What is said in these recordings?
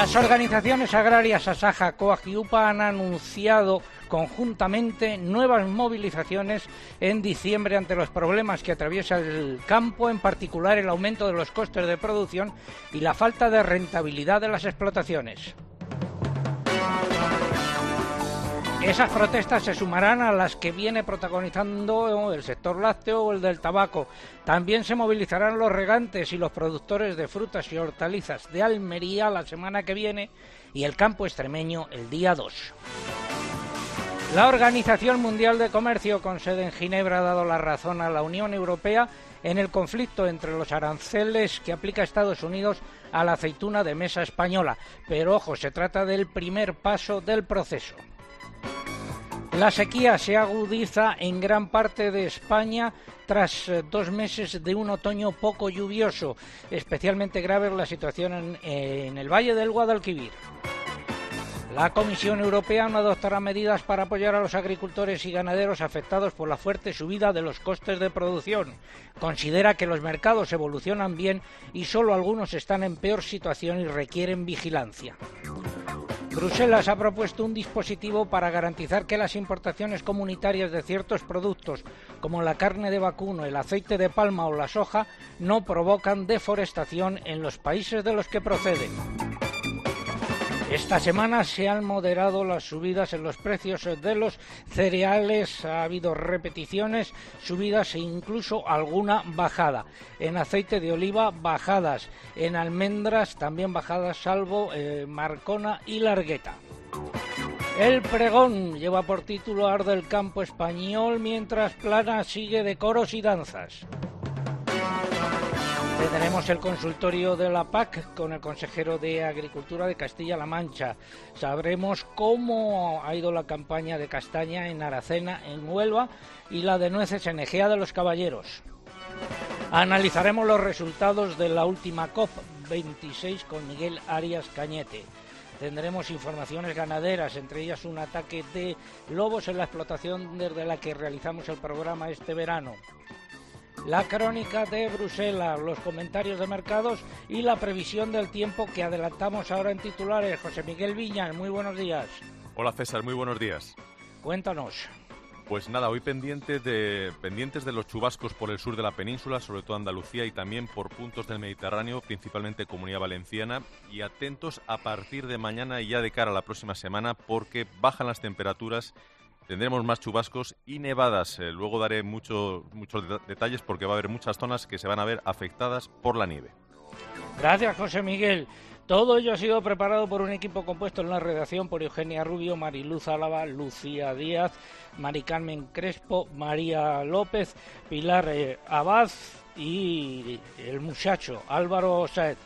Las organizaciones agrarias Asaja, Coag han anunciado conjuntamente nuevas movilizaciones en diciembre ante los problemas que atraviesa el campo, en particular el aumento de los costes de producción y la falta de rentabilidad de las explotaciones. Esas protestas se sumarán a las que viene protagonizando el sector lácteo o el del tabaco. También se movilizarán los regantes y los productores de frutas y hortalizas de Almería la semana que viene y el campo extremeño el día 2. La Organización Mundial de Comercio, con sede en Ginebra, ha dado la razón a la Unión Europea en el conflicto entre los aranceles que aplica Estados Unidos a la aceituna de mesa española. Pero ojo, se trata del primer paso del proceso. La sequía se agudiza en gran parte de España tras eh, dos meses de un otoño poco lluvioso. Especialmente grave la situación en, en el Valle del Guadalquivir. La Comisión Europea no adoptará medidas para apoyar a los agricultores y ganaderos afectados por la fuerte subida de los costes de producción. Considera que los mercados evolucionan bien y solo algunos están en peor situación y requieren vigilancia. Bruselas ha propuesto un dispositivo para garantizar que las importaciones comunitarias de ciertos productos, como la carne de vacuno, el aceite de palma o la soja, no provocan deforestación en los países de los que proceden. Esta semana se han moderado las subidas en los precios de los cereales, ha habido repeticiones, subidas e incluso alguna bajada. En aceite de oliva bajadas, en almendras también bajadas salvo eh, Marcona y Largueta. El pregón lleva por título Ar del campo español mientras Plana sigue de coros y danzas. Tenemos el consultorio de la PAC con el consejero de Agricultura de Castilla-La Mancha. Sabremos cómo ha ido la campaña de castaña en Aracena, en Huelva, y la de nueces en Egea de los Caballeros. Analizaremos los resultados de la última COP26 con Miguel Arias Cañete. Tendremos informaciones ganaderas, entre ellas un ataque de lobos en la explotación desde la que realizamos el programa este verano la crónica de Bruselas, los comentarios de mercados y la previsión del tiempo que adelantamos ahora en titulares. José Miguel Viña, muy buenos días. Hola César, muy buenos días. Cuéntanos. Pues nada, hoy pendientes de, pendientes de los chubascos por el sur de la península, sobre todo Andalucía y también por puntos del Mediterráneo, principalmente Comunidad Valenciana, y atentos a partir de mañana y ya de cara a la próxima semana porque bajan las temperaturas tendremos más chubascos y nevadas. Eh, luego daré muchos detalles porque va a haber muchas zonas que se van a ver afectadas por la nieve. Gracias, José Miguel. Todo ello ha sido preparado por un equipo compuesto en la redacción por Eugenia Rubio, Mariluz Álava, Lucía Díaz, Mari Carmen Crespo, María López, Pilar eh, Abad y el muchacho Álvaro Saez.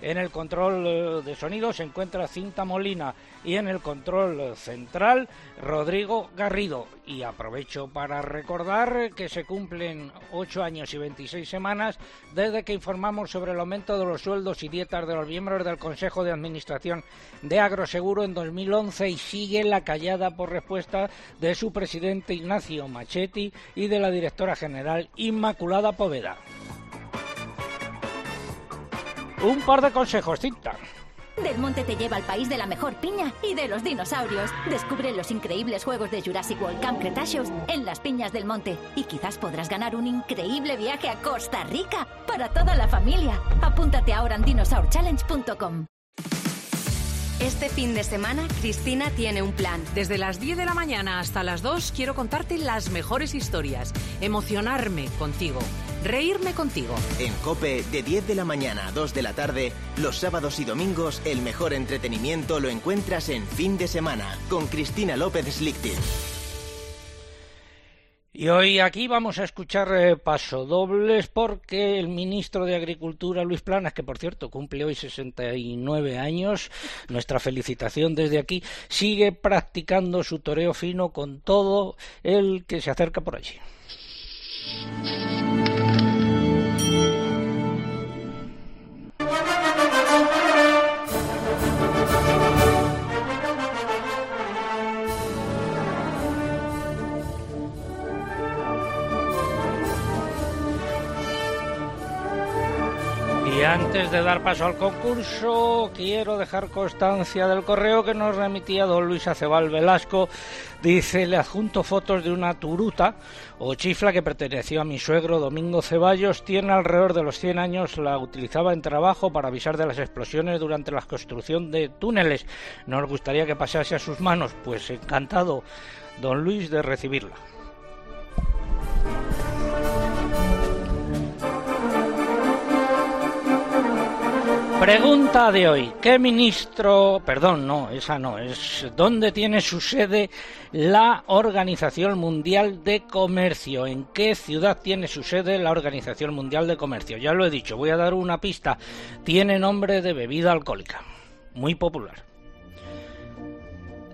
En el control eh, de sonido se encuentra Cinta Molina y en el control central Rodrigo Garrido. Y aprovecho para recordar que se cumplen 8 años y 26 semanas desde que informamos sobre el aumento de los sueldos y dietas de los miembros del Consejo de Administración de Agroseguro en 2011 y sigue la callada por respuesta de su presidente Ignacio Machetti y de la directora general Inmaculada Poveda. Un par de consejos, cinta. Del Monte te lleva al país de la mejor piña y de los dinosaurios. Descubre los increíbles juegos de Jurassic World Camp Cretaceous en las piñas del monte. Y quizás podrás ganar un increíble viaje a Costa Rica para toda la familia. Apúntate ahora en dinosaurchallenge.com. Este fin de semana, Cristina tiene un plan. Desde las 10 de la mañana hasta las 2 quiero contarte las mejores historias, emocionarme contigo, reírme contigo. En Cope, de 10 de la mañana a 2 de la tarde, los sábados y domingos, el mejor entretenimiento lo encuentras en fin de semana con Cristina López Slichting. Y hoy aquí vamos a escuchar eh, pasodobles porque el ministro de Agricultura, Luis Planas, que por cierto cumple hoy 69 años, nuestra felicitación desde aquí, sigue practicando su toreo fino con todo el que se acerca por allí. Y antes de dar paso al concurso, quiero dejar constancia del correo que nos remitía don Luis Acebal Velasco. Dice, le adjunto fotos de una turuta o chifla que perteneció a mi suegro Domingo Ceballos. Tiene alrededor de los 100 años, la utilizaba en trabajo para avisar de las explosiones durante la construcción de túneles. Nos gustaría que pasase a sus manos. Pues encantado, don Luis, de recibirla. Pregunta de hoy. ¿Qué ministro, perdón, no, esa no, es dónde tiene su sede la Organización Mundial de Comercio? ¿En qué ciudad tiene su sede la Organización Mundial de Comercio? Ya lo he dicho, voy a dar una pista. Tiene nombre de bebida alcohólica, muy popular.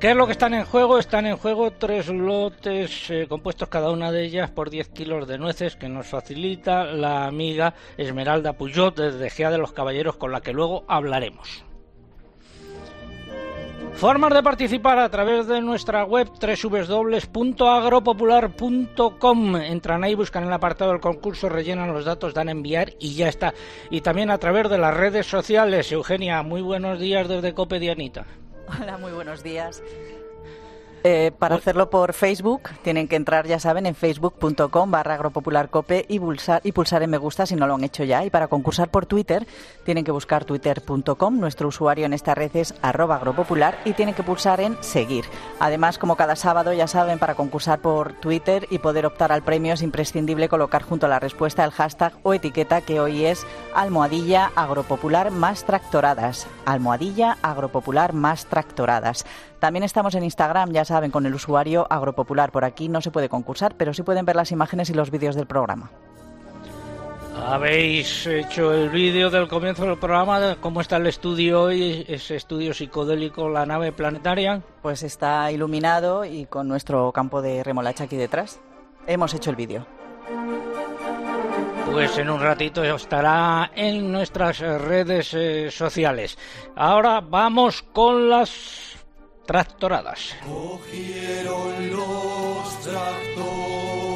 ¿Qué es lo que están en juego? Están en juego tres lotes eh, compuestos cada una de ellas por 10 kilos de nueces que nos facilita la amiga Esmeralda Puyot desde Gea de los Caballeros con la que luego hablaremos. Formas de participar a través de nuestra web www.agropopular.com. Entran ahí, buscan el apartado del concurso, rellenan los datos, dan a enviar y ya está. Y también a través de las redes sociales. Eugenia, muy buenos días desde Cope Dianita. Hola, muy buenos días. Eh, para hacerlo por Facebook tienen que entrar, ya saben, en facebook.com barra agropopularcope y pulsar, y pulsar en me gusta si no lo han hecho ya. Y para concursar por Twitter tienen que buscar twitter.com. Nuestro usuario en esta red es arroba agropopular y tienen que pulsar en seguir. Además, como cada sábado, ya saben, para concursar por Twitter y poder optar al premio es imprescindible colocar junto a la respuesta el hashtag o etiqueta que hoy es almohadilla agropopular más tractoradas. Almohadilla agropopular más tractoradas. También estamos en Instagram, ya saben, con el usuario Agropopular. Por aquí no se puede concursar, pero sí pueden ver las imágenes y los vídeos del programa. Habéis hecho el vídeo del comienzo del programa, cómo está el estudio hoy, ese estudio psicodélico, la nave planetaria. Pues está iluminado y con nuestro campo de remolacha aquí detrás. Hemos hecho el vídeo. Pues en un ratito estará en nuestras redes eh, sociales. Ahora vamos con las tractoradas. Cogieron los tractores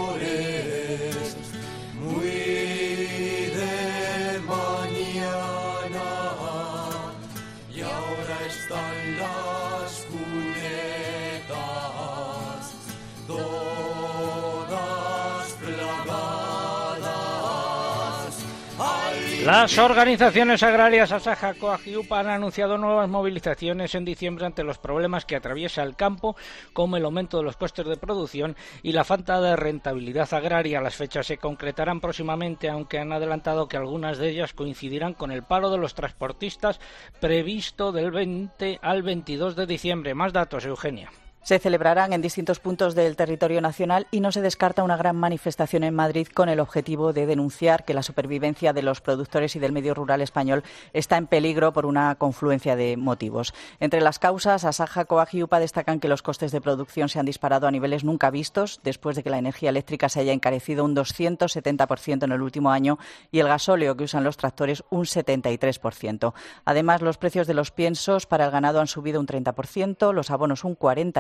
Las organizaciones agrarias Asaja, Coag y UPA han anunciado nuevas movilizaciones en diciembre ante los problemas que atraviesa el campo, como el aumento de los costes de producción y la falta de rentabilidad agraria. Las fechas se concretarán próximamente, aunque han adelantado que algunas de ellas coincidirán con el paro de los transportistas previsto del 20 al 22 de diciembre. Más datos, Eugenia. Se celebrarán en distintos puntos del territorio nacional y no se descarta una gran manifestación en Madrid con el objetivo de denunciar que la supervivencia de los productores y del medio rural español está en peligro por una confluencia de motivos. Entre las causas, Asaja, Coag y UPA destacan que los costes de producción se han disparado a niveles nunca vistos después de que la energía eléctrica se haya encarecido un 270% en el último año y el gasóleo que usan los tractores un 73%. Además, los precios de los piensos para el ganado han subido un 30%, los abonos un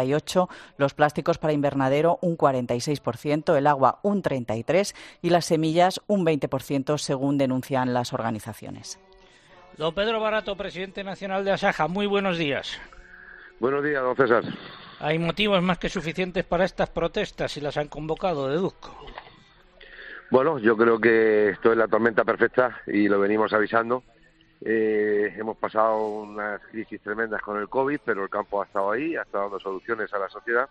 48%, los plásticos para invernadero un 46%, el agua un 33% y las semillas un 20%, según denuncian las organizaciones. Don Pedro Barato, presidente nacional de Asaja, muy buenos días. Buenos días, don César. Hay motivos más que suficientes para estas protestas y las han convocado, deduzco. Bueno, yo creo que esto es la tormenta perfecta y lo venimos avisando. Eh, hemos pasado unas crisis tremendas con el COVID, pero el campo ha estado ahí, ha estado dando soluciones a la sociedad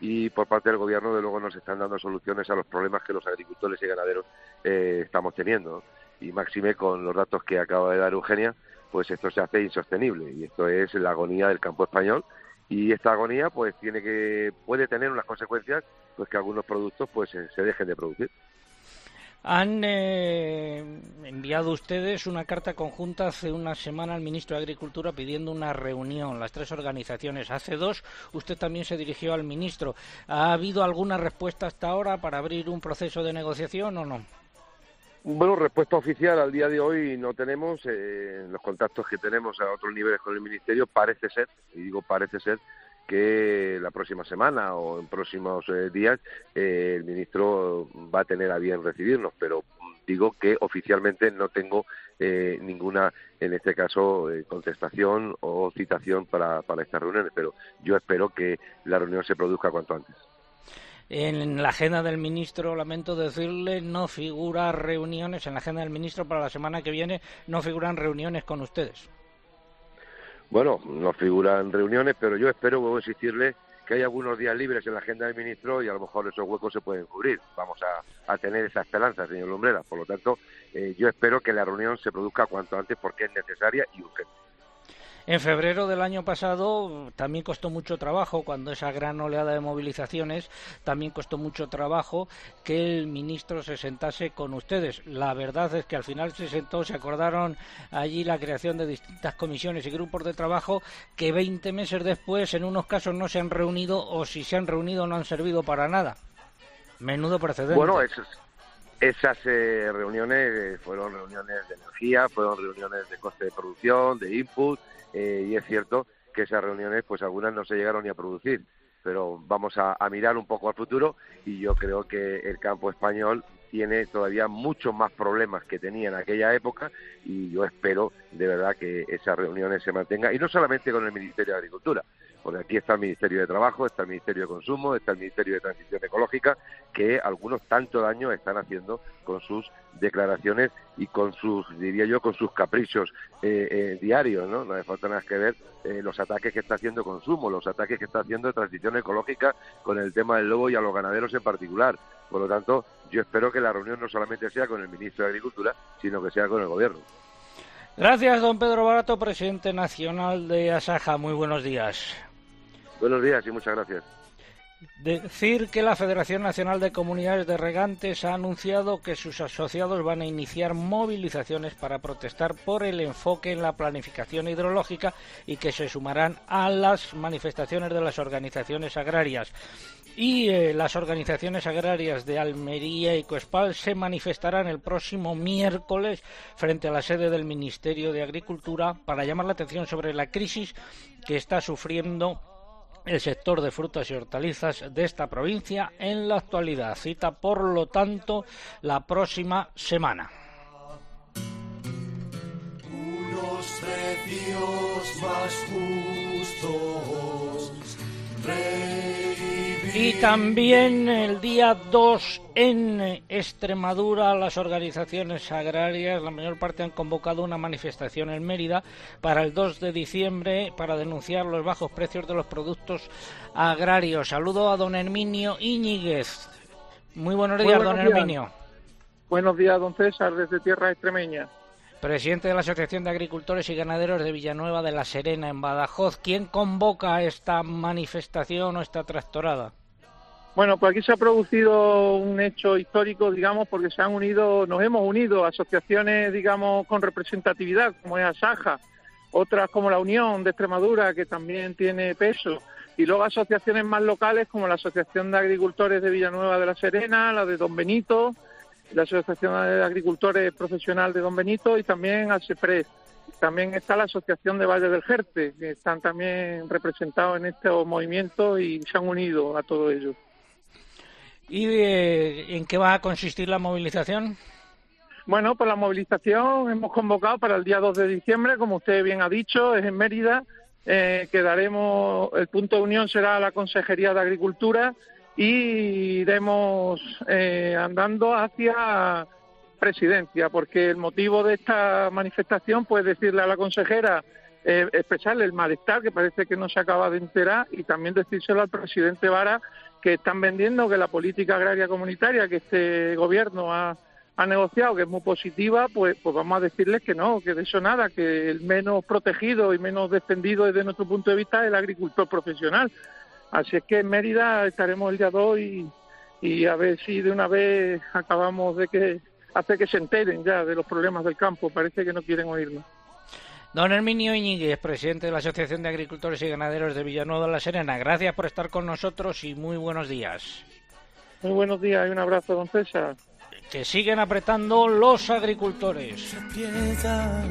y por parte del gobierno, de luego, nos están dando soluciones a los problemas que los agricultores y ganaderos eh, estamos teniendo. Y máxime con los datos que acaba de dar Eugenia, pues esto se hace insostenible y esto es la agonía del campo español y esta agonía pues tiene que puede tener unas consecuencias pues que algunos productos pues se dejen de producir. Han eh, enviado ustedes una carta conjunta hace una semana al ministro de Agricultura pidiendo una reunión, las tres organizaciones. Hace dos, usted también se dirigió al ministro. ¿Ha habido alguna respuesta hasta ahora para abrir un proceso de negociación o no? Bueno, respuesta oficial al día de hoy no tenemos. Eh, los contactos que tenemos a otros niveles con el Ministerio parece ser, y digo parece ser, que la próxima semana o en próximos eh, días eh, el ministro va a tener a bien recibirnos, pero digo que oficialmente no tengo eh, ninguna, en este caso, eh, contestación o citación para, para estas reuniones, pero yo espero que la reunión se produzca cuanto antes. En la agenda del ministro, lamento decirle, no figura reuniones, en la agenda del ministro para la semana que viene no figuran reuniones con ustedes. Bueno, no figuran reuniones, pero yo espero, vuelvo a insistirle, que hay algunos días libres en la agenda del ministro y a lo mejor esos huecos se pueden cubrir. Vamos a, tener esa esperanza, señor Lumbrera. Por lo tanto, eh, yo espero que la reunión se produzca cuanto antes porque es necesaria y urgente. En febrero del año pasado también costó mucho trabajo, cuando esa gran oleada de movilizaciones, también costó mucho trabajo que el ministro se sentase con ustedes. La verdad es que al final se sentó, se acordaron allí la creación de distintas comisiones y grupos de trabajo que 20 meses después en unos casos no se han reunido o si se han reunido no han servido para nada. Menudo precedente. Bueno, esas eh, reuniones eh, fueron reuniones de energía, fueron reuniones de coste de producción, de input, eh, y es cierto que esas reuniones, pues algunas no se llegaron ni a producir, pero vamos a, mirar un poco al futuro y yo creo que el campo español tiene todavía muchos más problemas que tenía en aquella época y yo espero de verdad que esas reuniones se mantengan y no solamente con el Ministerio de Agricultura, porque aquí está el Ministerio de Trabajo, está el Ministerio de Consumo, está el Ministerio de Transición Ecológica, que algunos tanto daño están haciendo con sus declaraciones y con sus, diría yo, con sus caprichos eh, eh, diarios, ¿no? No hace falta nada que ver eh, los ataques que está haciendo Consumo, los ataques que está haciendo Transición Ecológica con el tema del lobo y a los ganaderos en particular. Por lo tanto, yo espero que la reunión no solamente sea con el Ministro de Agricultura, sino que sea con el Gobierno. Gracias, don Pedro Barato, presidente nacional de Asaja. Muy buenos días. Buenos días y muchas gracias. Decir que la Federación Nacional de Comunidades de Regantes ha anunciado que sus asociados van a iniciar movilizaciones para protestar por el enfoque en la planificación hidrológica y que se sumarán a las manifestaciones de las organizaciones agrarias. Y eh, las organizaciones agrarias de Almería y Coespal se manifestarán el próximo miércoles frente a la sede del Ministerio de Agricultura para llamar la atención sobre la crisis que está sufriendo el sector de frutas y hortalizas de esta provincia en la actualidad. Cita, por lo tanto, la próxima semana. Y también el día 2 en Extremadura las organizaciones agrarias, la mayor parte han convocado una manifestación en Mérida para el 2 de diciembre para denunciar los bajos precios de los productos agrarios. Saludo a don Herminio Iñiguez. Muy buenos días, don Herminio. Buenos días, don César, desde Tierra Extremeña presidente de la Asociación de Agricultores y Ganaderos de Villanueva de la Serena, en Badajoz. ¿Quién convoca esta manifestación o esta tractorada? Bueno, pues aquí se ha producido un hecho histórico, digamos, porque se han unido, nos hemos unido asociaciones, digamos, con representatividad, como es Asaja, otras como la Unión de Extremadura, que también tiene peso, y luego asociaciones más locales como la Asociación de Agricultores de Villanueva de la Serena, la de Don Benito, la Asociación de Agricultores Profesional de Don Benito y también ASEPRES. También está la Asociación de Valle del Jerte, que están también representados en estos movimientos y se han unido a todo ello. ¿Y eh, en qué va a consistir la movilización? Bueno, pues la movilización hemos convocado para el día 2 de diciembre, como usted bien ha dicho, es en Mérida. Eh, quedaremos, el punto de unión será la Consejería de Agricultura y iremos eh, andando hacia presidencia, porque el motivo de esta manifestación, pues decirle a la consejera, expresarle el malestar que parece que no se acaba de enterar y también decírselo al presidente Vara que están vendiendo que la política agraria comunitaria que este gobierno ha, negociado, que es muy positiva, pues, pues vamos a decirles que no, que de eso nada, que el menos protegido y menos defendido desde nuestro punto de vista es el agricultor profesional. Así es que en Mérida estaremos el día 2 y, y a ver si de una vez acabamos de que hace que se enteren ya de los problemas del campo. Parece que no quieren oírnos. Don Herminio Iñiguez, presidente de la Asociación de Agricultores y Ganaderos de Villanueva de la Serena, gracias por estar con nosotros y muy buenos días. Muy buenos días y un abrazo, don César. Que siguen apretando los agricultores. Se aprieta,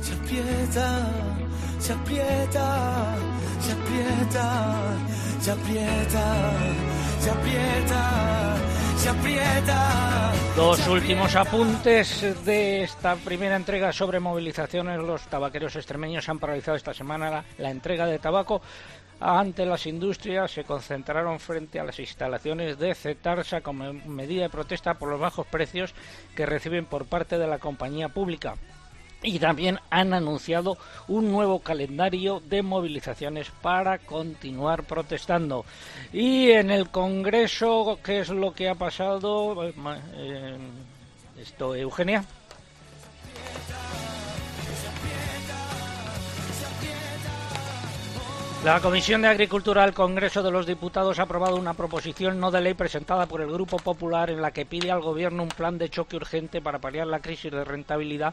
se aprieta, se aprieta, se aprieta, se aprieta, se aprieta se aprieta. Dos últimos apuntes de esta primera entrega sobre movilizaciones. Los tabaqueros extremeños han paralizado esta semana la, la entrega de tabaco ante las industrias. Se concentraron frente a las instalaciones de Cetarsa como medida de protesta por los bajos precios que reciben por parte de la compañía pública y también han anunciado un nuevo calendario de movilizaciones para continuar protestando. Y en el Congreso, ¿qué es lo que ha pasado? Eh, esto, Eugenia. La Comisión de Agricultura del Congreso de los Diputados ha aprobado una proposición no de ley presentada por el Grupo Popular en la que pide al Gobierno un plan de choque urgente para paliar la crisis de rentabilidad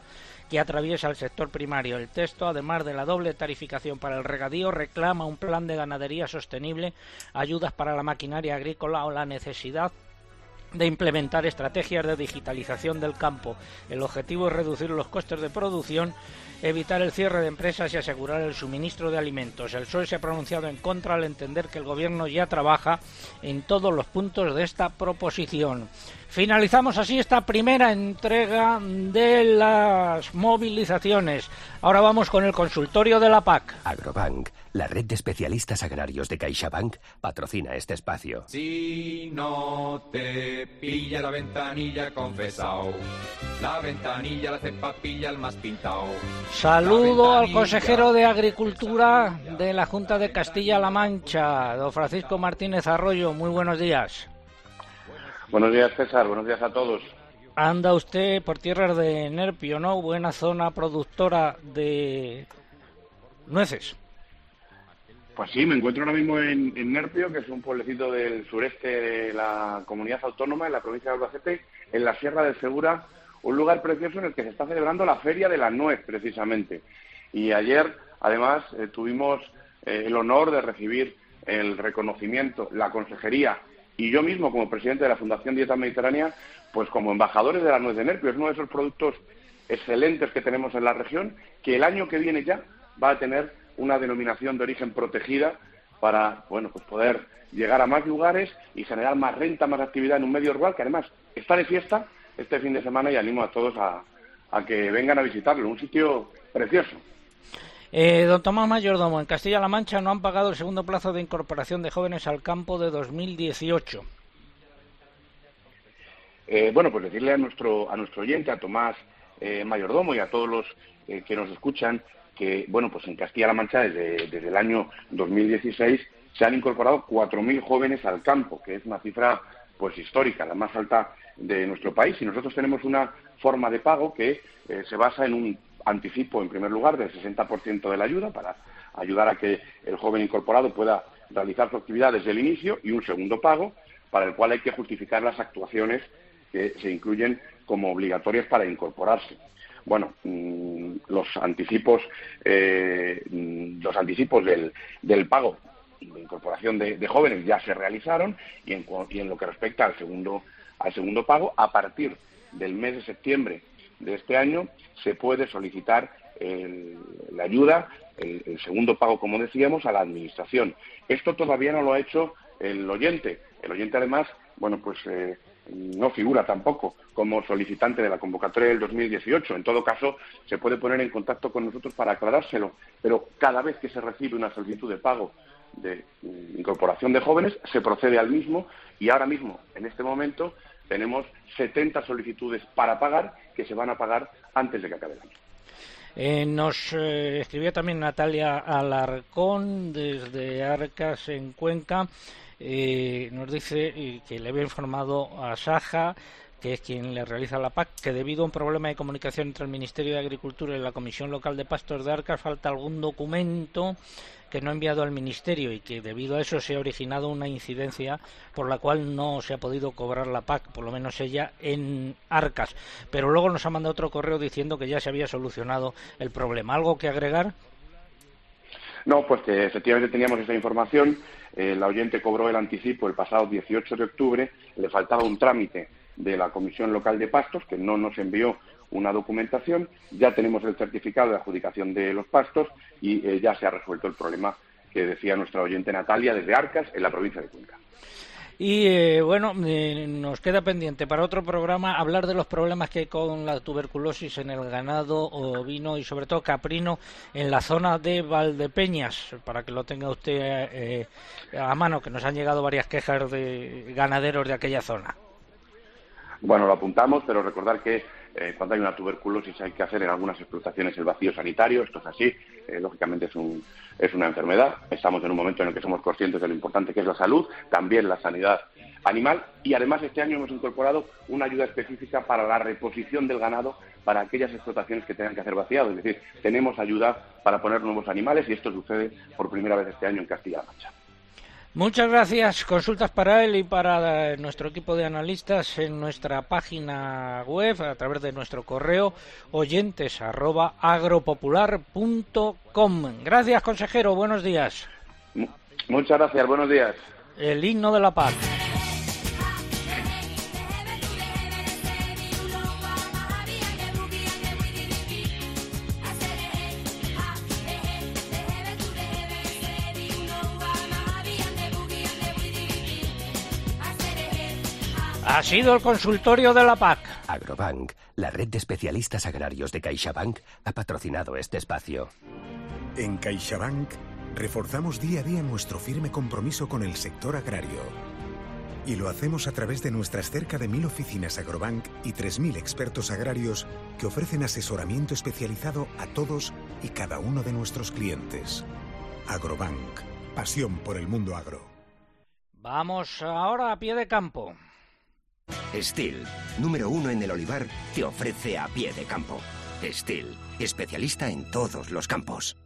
que atraviesa el sector primario. El texto, además de la doble tarificación para el regadío, reclama un plan de ganadería sostenible, ayudas para la maquinaria agrícola o la necesidad de implementar estrategias de digitalización del campo. El objetivo es reducir los costes de producción evitar el cierre de empresas y asegurar el suministro de alimentos. El PSOE se ha pronunciado en contra al entender que el Gobierno ya trabaja en todos los puntos de esta proposición. Finalizamos así esta primera entrega de las movilizaciones. Ahora vamos con el consultorio de la PAC. Agrobank, la red de especialistas agrarios de CaixaBank, patrocina este espacio. Si no te pilla la ventanilla confesao, la ventanilla la cepa pilla el más pintao. Saludo al consejero de Agricultura de la Junta de Castilla-La Mancha, don Francisco Martínez Arroyo. Muy buenos días. Buenos días, César. Buenos días a todos. Anda usted por tierras de Nerpio, ¿no? Buena zona productora de nueces. Pues sí, me encuentro ahora mismo en, Nerpio, que es un pueblecito del sureste de la comunidad autónoma, en la provincia de Albacete, en la Sierra del Segura, un lugar precioso en el que se está celebrando la Feria de la Nuez, precisamente. Y ayer, además, eh, tuvimos eh, el honor de recibir el reconocimiento, la consejería y yo mismo como presidente de la Fundación Dieta Mediterránea, pues como embajadores de la nuez de Nerpio, es uno de esos productos excelentes que tenemos en la región, que el año que viene ya va a tener una denominación de origen protegida para bueno pues poder llegar a más lugares y generar más renta, más actividad en un medio rural que además está de fiesta este fin de semana y animo a todos a, a que vengan a visitarlo, un sitio precioso. Eh, don Tomás Mayordomo, en Castilla-La Mancha no han pagado el segundo plazo de incorporación de jóvenes al campo de 2018. Eh, bueno, pues decirle a nuestro, a nuestro oyente, a Tomás eh, Mayordomo y a todos los que nos escuchan, que, bueno, pues en Castilla-La Mancha desde, desde el año 2016 se han incorporado 4.000 jóvenes al campo, que es una cifra pues histórica, la más alta de nuestro país. Y nosotros tenemos una forma de pago que se basa en un anticipo, en primer lugar, del 60% de la ayuda para ayudar a que el joven incorporado pueda realizar su actividad desde el inicio y un segundo pago para el cual hay que justificar las actuaciones que se incluyen como obligatorias para incorporarse. Bueno, mm, los anticipos, eh, los anticipos del, del, pago de incorporación de, jóvenes ya se realizaron y en, y en lo que respecta al segundo, al segundo pago, a partir del mes de septiembre de este año se puede solicitar la ayuda, el, segundo pago, como decíamos, a la Administración. Esto todavía no lo ha hecho el oyente. El oyente, además, bueno, pues eh, no figura tampoco como solicitante de la convocatoria del 2018. En todo caso, se puede poner en contacto con nosotros para aclarárselo. Pero cada vez que se recibe una solicitud de pago de mm, incorporación de jóvenes, se procede al mismo y ahora mismo, en este momento, tenemos 70 solicitudes para pagar que se van a pagar antes de que acabe el año. Eh, nos eh, escribió también Natalia Alarcón desde Arcas en Cuenca. Eh, nos dice que le había informado a Saja que es quien le realiza la PAC, que debido a un problema de comunicación entre el Ministerio de Agricultura y la Comisión Local de Pastos de Arcas falta algún documento que no ha enviado al Ministerio y que debido a eso se ha originado una incidencia por la cual no se ha podido cobrar la PAC, por lo menos ella, en Arcas. Pero luego nos ha mandado otro correo diciendo que ya se había solucionado el problema. ¿Algo que agregar? No, pues que efectivamente teníamos esa información. El oyente cobró el anticipo el pasado 18 de octubre, le faltaba un trámite de la Comisión Local de Pastos, que no nos envió una documentación, ya tenemos el certificado de adjudicación de los pastos y eh, ya se ha resuelto el problema que decía nuestra oyente Natalia desde Arcas, en la provincia de Cuenca. Y eh, bueno, eh, nos queda pendiente para otro programa hablar de los problemas que hay con la tuberculosis en el ganado ovino y sobre todo caprino en la zona de Valdepeñas, para que lo tenga usted eh, a mano, que nos han llegado varias quejas de ganaderos de aquella zona. Bueno, lo apuntamos, pero recordar que eh, cuando hay una tuberculosis hay que hacer en algunas explotaciones el vacío sanitario, esto es así, eh, lógicamente es, un, es una enfermedad, estamos en un momento en el que somos conscientes de lo importante que es la salud, también la sanidad animal y además este año hemos incorporado una ayuda específica para la reposición del ganado para aquellas explotaciones que tengan que hacer vaciado, es decir, tenemos ayuda para poner nuevos animales y esto sucede por primera vez este año en Castilla-La Mancha. Muchas gracias. Consultas para él y para nuestro equipo de analistas en nuestra página web a través de nuestro correo oyentes arroba agropopular.com. Gracias, consejero. Buenos días. Muchas gracias. Buenos días. El himno de la paz. Sido el consultorio de la PAC. Agrobank, la red de especialistas agrarios de CaixaBank, ha patrocinado este espacio. En CaixaBank reforzamos día a día nuestro firme compromiso con el sector agrario. Y lo hacemos a través de nuestras cerca de mil oficinas Agrobank y 3.000 expertos agrarios que ofrecen asesoramiento especializado a todos y cada uno de nuestros clientes. Agrobank, pasión por el mundo agro. Vamos ahora a pie de campo. Steel, número uno en el olivar, te ofrece a pie de campo. Steel, especialista en todos los campos.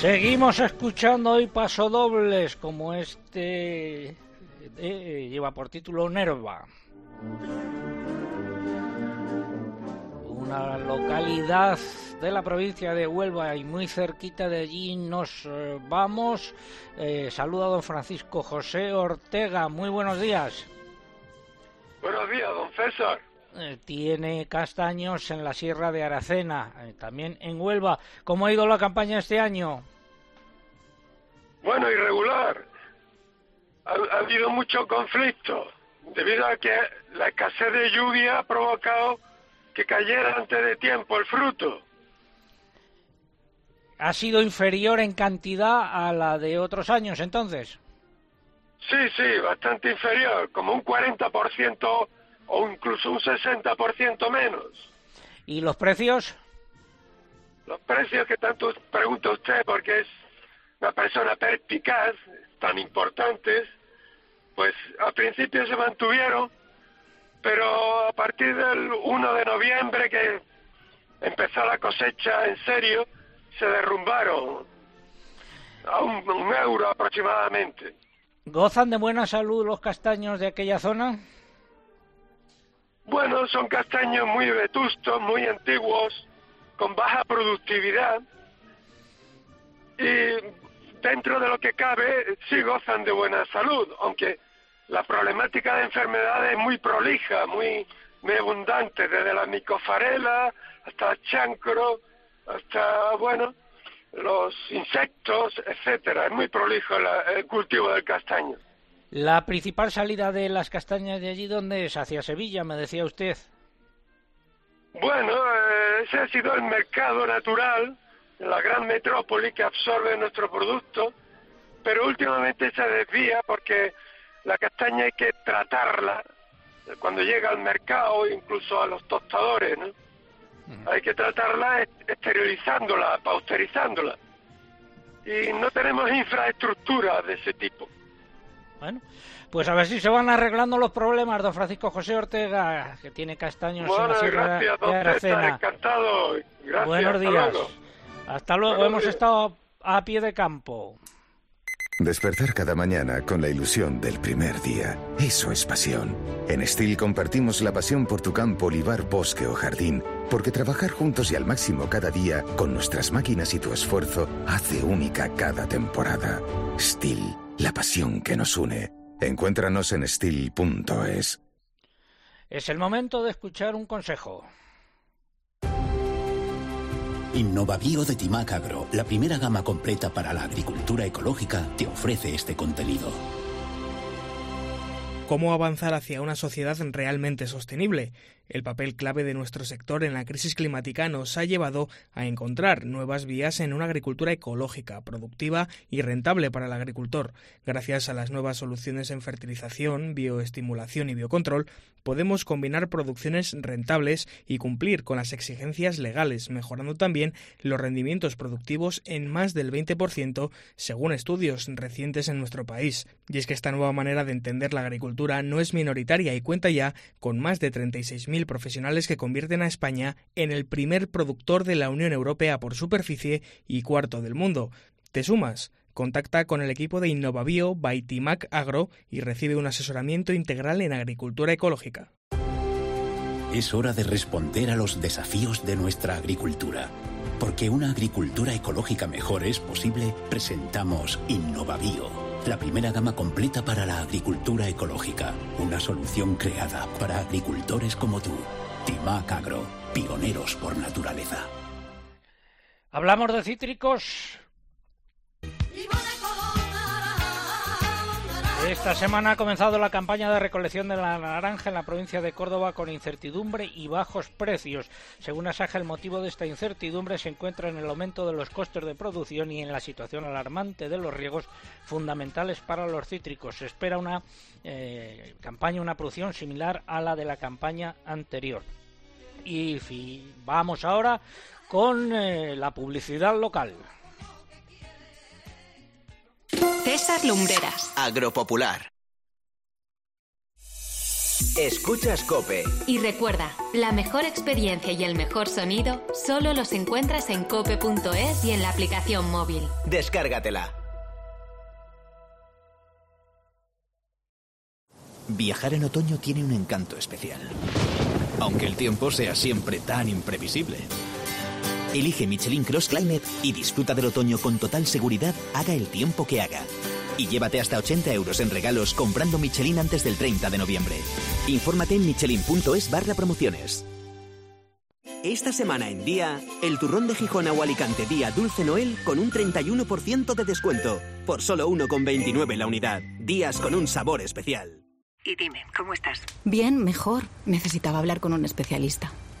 Seguimos escuchando hoy pasodobles como este eh, lleva por título Nerva. Una localidad de la provincia de Huelva y muy cerquita de allí nos eh, vamos. Eh, saluda a don Francisco José Ortega. Muy buenos días. Buenos días, don César. Eh, tiene castaños en la Sierra de Aracena, también en Huelva. ¿Cómo ha ido la campaña este año? Bueno, irregular. Ha, ha habido mucho conflicto debido a que la escasez de lluvia ha provocado que cayera antes de tiempo el fruto. ¿Ha sido inferior en cantidad a la de otros años entonces? Sí, sí, bastante inferior, como un 40% o incluso un 60% menos. ¿Y los precios? Los precios que tanto pregunta usted, porque es una persona perspicaz, tan importantes, pues al principio se mantuvieron, pero a partir del 1 de noviembre que empezó la cosecha en serio, se derrumbaron a un, un euro aproximadamente. ¿Gozan de buena salud los castaños de aquella zona? Bueno, son castaños muy vetustos, muy antiguos, con baja productividad y dentro de lo que cabe sí gozan de buena salud, aunque la problemática de enfermedades es muy prolija, muy, muy abundante, desde la micofarela hasta el chancro, hasta, bueno, los insectos, etcétera. Es muy prolijo la, el cultivo del castaño. La principal salida de las castañas de allí, ¿dónde es? Hacia Sevilla, me decía usted. Bueno, eh, ese ha sido el mercado natural, la gran metrópoli que absorbe nuestro producto, pero últimamente se desvía porque la castaña hay que tratarla cuando llega al mercado, incluso a los tostadores, ¿no? Hay que tratarla esterilizándola, pausterizándola. Y no tenemos infraestructura de ese tipo. Bueno, pues a ver si se van arreglando los problemas, don Francisco José Ortega, que tiene castaños bueno, en la Sierra gracias, de Aracena. Encantado. Gracias, Buenos hasta días. luego. Hasta luego, hemos días. estado a pie de campo. Despertar cada mañana con la ilusión del primer día. Eso es pasión. En Steel compartimos la pasión por tu campo, olivar, bosque o jardín, porque trabajar juntos y al máximo cada día, con nuestras máquinas y tu esfuerzo, hace única cada temporada. Steel, la pasión que nos une. Encuéntranos en steel.es. Es el momento de escuchar un consejo. Innovabio de Timac Agro, la primera gama completa para la agricultura ecológica, te ofrece este contenido. ¿Cómo avanzar hacia una sociedad realmente sostenible? El papel clave de nuestro sector en la crisis climática nos ha llevado a encontrar nuevas vías en una agricultura ecológica, productiva y rentable para el agricultor. Gracias a las nuevas soluciones en fertilización, bioestimulación y biocontrol, podemos combinar producciones rentables y cumplir con las exigencias legales, mejorando también los rendimientos productivos en más del 20% según estudios recientes en nuestro país. Y es que esta nueva manera de entender la agricultura no es minoritaria y cuenta ya con más de 36.000 profesionales que convierten a España en el primer productor de la Unión Europea por superficie y cuarto del mundo. ¿Te sumas? Contacta con el equipo de Innovabio Baitimac Agro y recibe un asesoramiento integral en agricultura ecológica. Es hora de responder a los desafíos de nuestra agricultura. Porque una agricultura ecológica mejor es posible, presentamos Innovabio la primera gama completa para la agricultura ecológica. Una solución creada para agricultores como tú. Timac Agro, pioneros por naturaleza. Hablamos de cítricos. Esta semana ha comenzado la campaña de recolección de la naranja en la provincia de Córdoba con incertidumbre y bajos precios. Según Asaja, el motivo de esta incertidumbre se encuentra en el aumento de los costes de producción y en la situación alarmante de los riegos fundamentales para los cítricos. Se espera una eh, campaña, una producción similar a la de la campaña anterior. Y vamos ahora con eh, la publicidad local. César Lumbreras. Agropopular. Escuchas Cope. Y recuerda, la mejor experiencia y el mejor sonido solo los encuentras en cope.es y en la aplicación móvil. Descárgatela. Viajar en otoño tiene un encanto especial. Aunque el tiempo sea siempre tan imprevisible. Elige Michelin Cross Climate y disfruta del otoño con total seguridad, haga el tiempo que haga. Y llévate hasta 80 euros en regalos comprando Michelin antes del 30 de noviembre. Infórmate en michelin.es barra promociones. Esta semana en Día, el turrón de Gijón o Alicante Día Dulce Noel con un 31% de descuento. Por solo 1,29 la unidad. Días con un sabor especial. Y dime, ¿cómo estás? Bien, mejor. Necesitaba hablar con un especialista.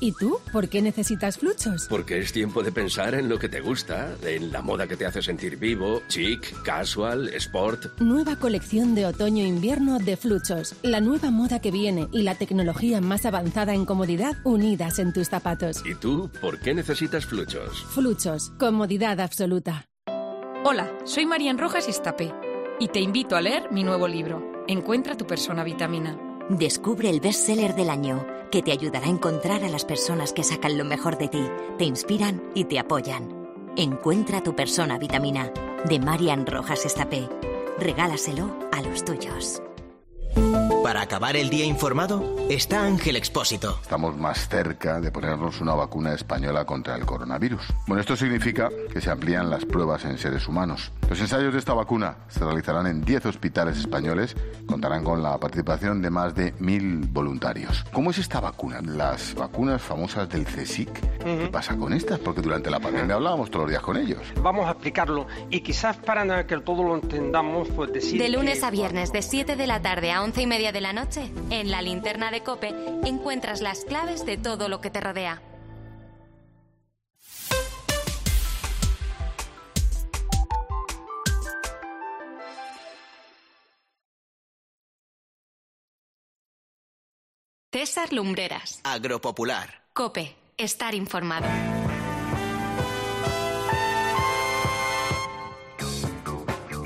¿Y tú? ¿Por qué necesitas fluchos? Porque es tiempo de pensar en lo que te gusta, en la moda que te hace sentir vivo, chic, casual, sport. Nueva colección de otoño-invierno de fluchos. La nueva moda que viene y la tecnología más avanzada en comodidad unidas en tus zapatos. ¿Y tú? ¿Por qué necesitas fluchos? Fluchos. Comodidad absoluta. Hola, soy Marian Rojas Estapé y te invito a leer mi nuevo libro, Encuentra tu persona vitamina. Descubre el bestseller del año, que te ayudará a encontrar a las personas que sacan lo mejor de ti, te inspiran y te apoyan. Encuentra tu persona vitamina, de Marian Rojas Estapé. Regálaselo a los tuyos. Para acabar el día informado, está Ángel Expósito. Estamos más cerca de ponernos una vacuna española contra el coronavirus. Bueno, esto significa que se amplían las pruebas en seres humanos. Los ensayos de esta vacuna se realizarán en 10 hospitales españoles. Contarán con la participación de más de mil voluntarios. ¿Cómo es esta vacuna? Las vacunas famosas del CSIC. ¿Qué pasa con estas? Porque durante la pandemia hablábamos todos los días con ellos. Vamos a explicarlo y quizás para que todo lo entendamos, pues decir. De lunes que- a viernes, de 7 de la tarde a 11 y media de la noche, en la linterna de Cope encuentras las claves de todo lo que te rodea. César Lumbreras. Agropopular. Cope. estar informado.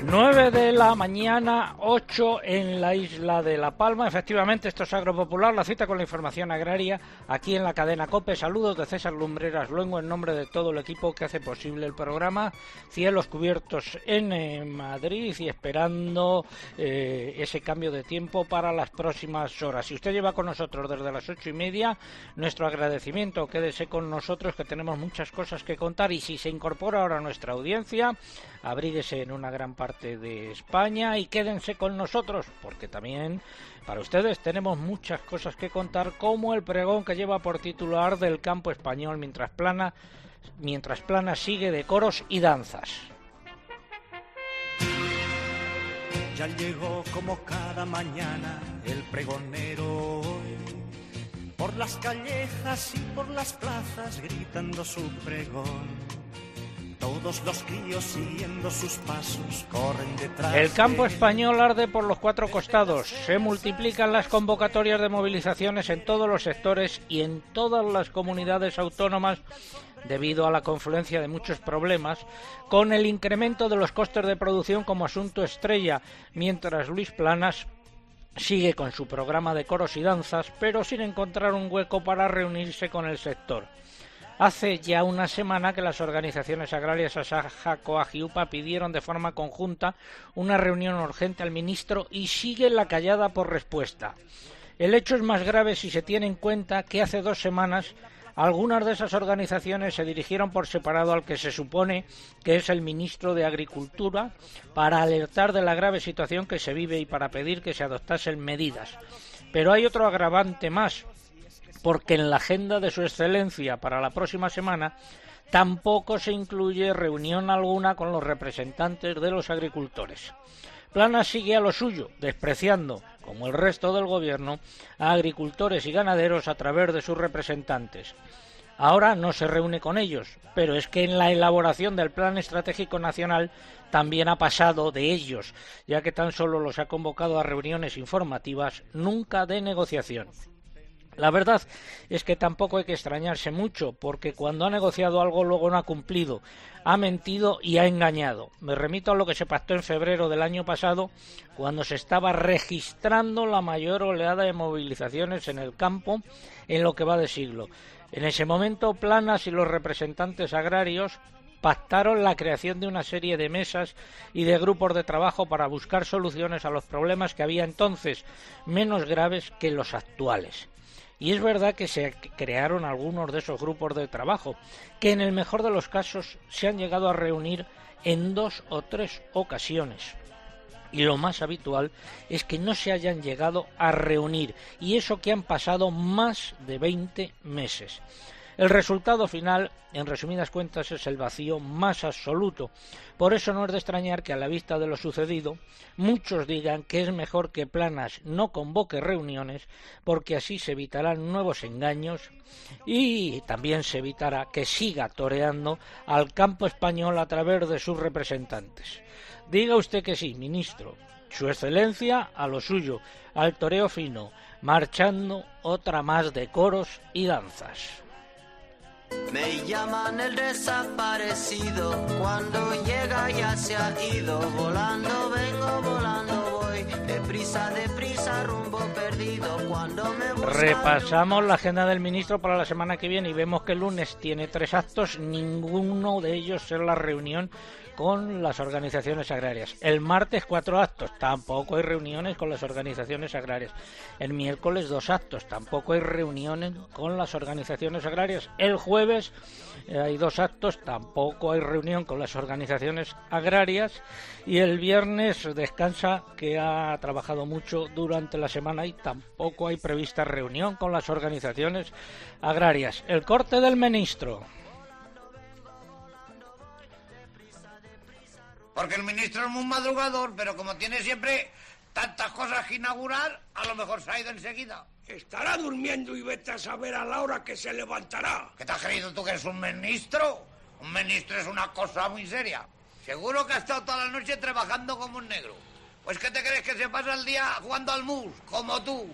9 de la mañana, 8 en la isla de La Palma. Efectivamente, esto es Agropopular, la cita con la información agraria aquí en la cadena COPE. Saludos de César Lumbreras Luengo en nombre de todo el equipo que hace posible el programa. Cielos cubiertos en eh, Madrid y esperando eh, ese cambio de tiempo para las próximas horas. Si usted lleva con nosotros desde las ocho y media, nuestro agradecimiento. Quédese con nosotros que tenemos muchas cosas que contar y si se incorpora ahora a nuestra audiencia, abríguese en una gran parte de España y quédense con nosotros porque también para ustedes tenemos muchas cosas que contar como el pregón que lleva por titular del campo español mientras plana mientras plana sigue de coros y danzas. Ya llegó como cada mañana el pregonero por las callejas y por las plazas gritando su pregón todos los críos siguiendo sus pasos corren detrás. El campo español arde por los cuatro costados. Se multiplican las convocatorias de movilizaciones en todos los sectores y en todas las comunidades autónomas debido a la confluencia de muchos problemas, con el incremento de los costes de producción como asunto estrella, mientras Luis Planas sigue con su programa de coros y danzas, pero sin encontrar un hueco para reunirse con el sector. Hace ya una semana que las organizaciones agrarias Asaja, Coag y pidieron de forma conjunta una reunión urgente al ministro y sigue la callada por respuesta. El hecho es más grave si se tiene en cuenta que hace dos semanas algunas de esas organizaciones se dirigieron por separado al que se supone que es el ministro de Agricultura para alertar de la grave situación que se vive y para pedir que se adoptasen medidas. Pero hay otro agravante más, porque en la agenda de su excelencia para la próxima semana tampoco se incluye reunión alguna con los representantes de los agricultores. Plana sigue a lo suyo, despreciando, como el resto del gobierno, a agricultores y ganaderos a través de sus representantes. Ahora no se reúne con ellos, pero es que en la elaboración del Plan Estratégico Nacional también ha pasado de ellos, ya que tan solo los ha convocado a reuniones informativas, nunca de negociación. La verdad es que tampoco hay que extrañarse mucho, porque cuando ha negociado algo luego no ha cumplido, ha mentido y ha engañado. Me remito a lo que se pactó en febrero del año pasado, cuando se estaba registrando la mayor oleada de movilizaciones en el campo en lo que va de siglo. En ese momento, Planas y los representantes agrarios pactaron la creación de una serie de mesas y de grupos de trabajo para buscar soluciones a los problemas que había entonces, menos graves que los actuales. Y es verdad que se crearon algunos de esos grupos de trabajo, que en el mejor de los casos se han llegado a reunir en dos o tres ocasiones. Y lo más habitual es que no se hayan llegado a reunir, y eso que han pasado más de 20 meses. El resultado final, en resumidas cuentas, es el vacío más absoluto. Por eso no es de extrañar que a la vista de lo sucedido, muchos digan que es mejor que Planas no convoque reuniones, porque así se evitarán nuevos engaños y también se evitará que siga toreando al campo español a través de sus representantes. Diga usted que sí, ministro. Su excelencia a lo suyo, al toreo fino, marchando otra más de coros y danzas. Me llaman el desaparecido, cuando llega ya se ha ido, volando vengo, volando voy, deprisa, deprisa, rumbo perdido, cuando me Repasamos la agenda del ministro para la semana que viene y vemos que el lunes tiene tres actos, ninguno de ellos es la reunión con las organizaciones agrarias. El martes cuatro actos, tampoco hay reuniones con las organizaciones agrarias. El miércoles dos actos, tampoco hay reuniones con las organizaciones agrarias. El jueves eh, hay dos actos, tampoco hay reunión con las organizaciones agrarias. Y el viernes descansa, que ha trabajado mucho durante la semana y tampoco hay prevista reunión con las organizaciones agrarias. El corte del ministro. Porque el ministro es muy madrugador, pero como tiene siempre tantas cosas que inaugurar, a lo mejor se ha ido enseguida. Estará durmiendo y vete a saber a la hora que se levantará. ¿Qué te has creído tú que eres un ministro? Un ministro es una cosa muy seria. Seguro que ha estado toda la noche trabajando como un negro. Pues ¿qué te crees que se pasa el día jugando al mus, como tú?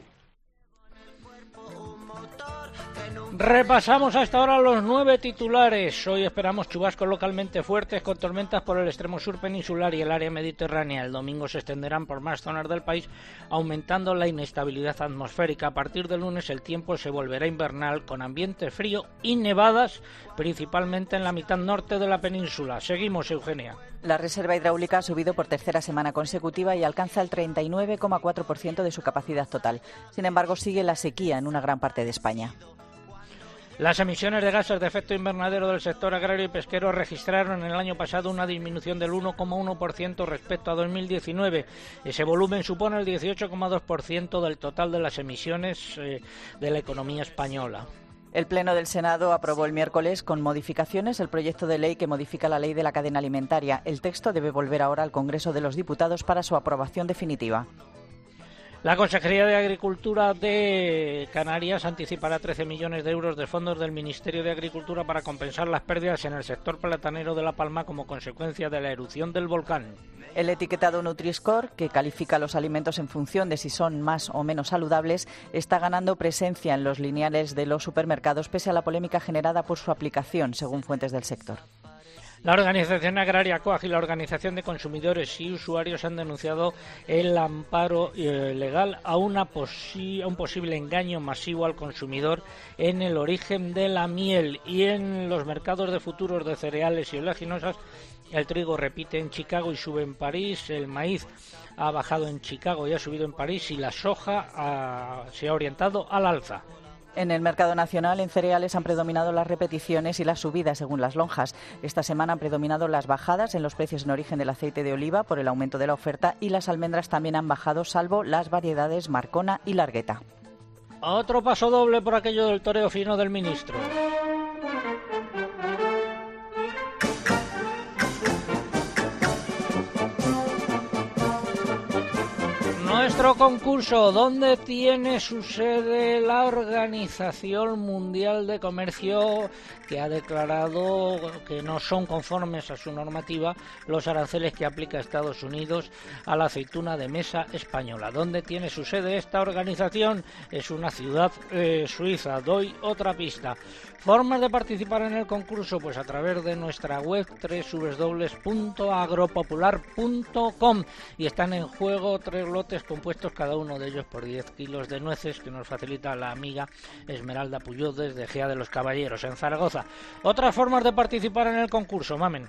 Repasamos hasta ahora los nueve titulares. Hoy esperamos chubascos localmente fuertes con tormentas por el extremo sur peninsular y el área mediterránea. El domingo se extenderán por más zonas del país, aumentando la inestabilidad atmosférica. A partir del lunes el tiempo se volverá invernal con ambiente frío y nevadas, principalmente en la mitad norte de la península. Seguimos, Eugenia. La reserva hidráulica ha subido por tercera semana consecutiva y alcanza el 39,4% de su capacidad total. Sin embargo, sigue la sequía en una gran parte de España. Las emisiones de gases de efecto invernadero del sector agrario y pesquero registraron en el año pasado una disminución del 1,1% respecto a 2019. Ese volumen supone el 18,2% del total de las emisiones eh, de la economía española. El Pleno del Senado aprobó el miércoles con modificaciones el proyecto de ley que modifica la ley de la cadena alimentaria. El texto debe volver ahora al Congreso de los Diputados para su aprobación definitiva. La Consejería de Agricultura de Canarias anticipará 13 millones de euros de fondos del Ministerio de Agricultura para compensar las pérdidas en el sector platanero de La Palma como consecuencia de la erupción del volcán. El etiquetado Nutri-Score, que califica los alimentos en función de si son más o menos saludables, está ganando presencia en los lineales de los supermercados pese a la polémica generada por su aplicación, según fuentes del sector. La Organización Agraria COAG y la Organización de Consumidores y Usuarios han denunciado el amparo eh, legal a, una a un posible engaño masivo al consumidor en el origen de la miel y en los mercados de futuros de cereales y oleaginosas. El trigo repite en Chicago y sube en París, el maíz ha bajado en Chicago y ha subido en París y la soja se ha orientado al alza. En el mercado nacional, en cereales han predominado las repeticiones y las subidas según las lonjas. Esta semana han predominado las bajadas en los precios en origen del aceite de oliva por el aumento de la oferta y las almendras también han bajado, salvo las variedades Marcona y Largueta. Otro paso doble por aquello del toreo fino del ministro. Nuestro concurso, ¿dónde tiene su sede la Organización Mundial de Comercio que ha declarado que no son conformes a su normativa los aranceles que aplica Estados Unidos a la aceituna de mesa española? ¿Dónde tiene su sede esta organización? Es una ciudad eh, suiza. Doy otra pista. Formas de participar en el concurso, pues a través de nuestra web www.agropopular.com y están en juego tres lotes compuestos cada uno de ellos por 10 kilos de nueces que nos facilita la amiga Esmeralda Puyol desde Gea de los Caballeros en Zaragoza. Otras formas de participar en el concurso, mamen.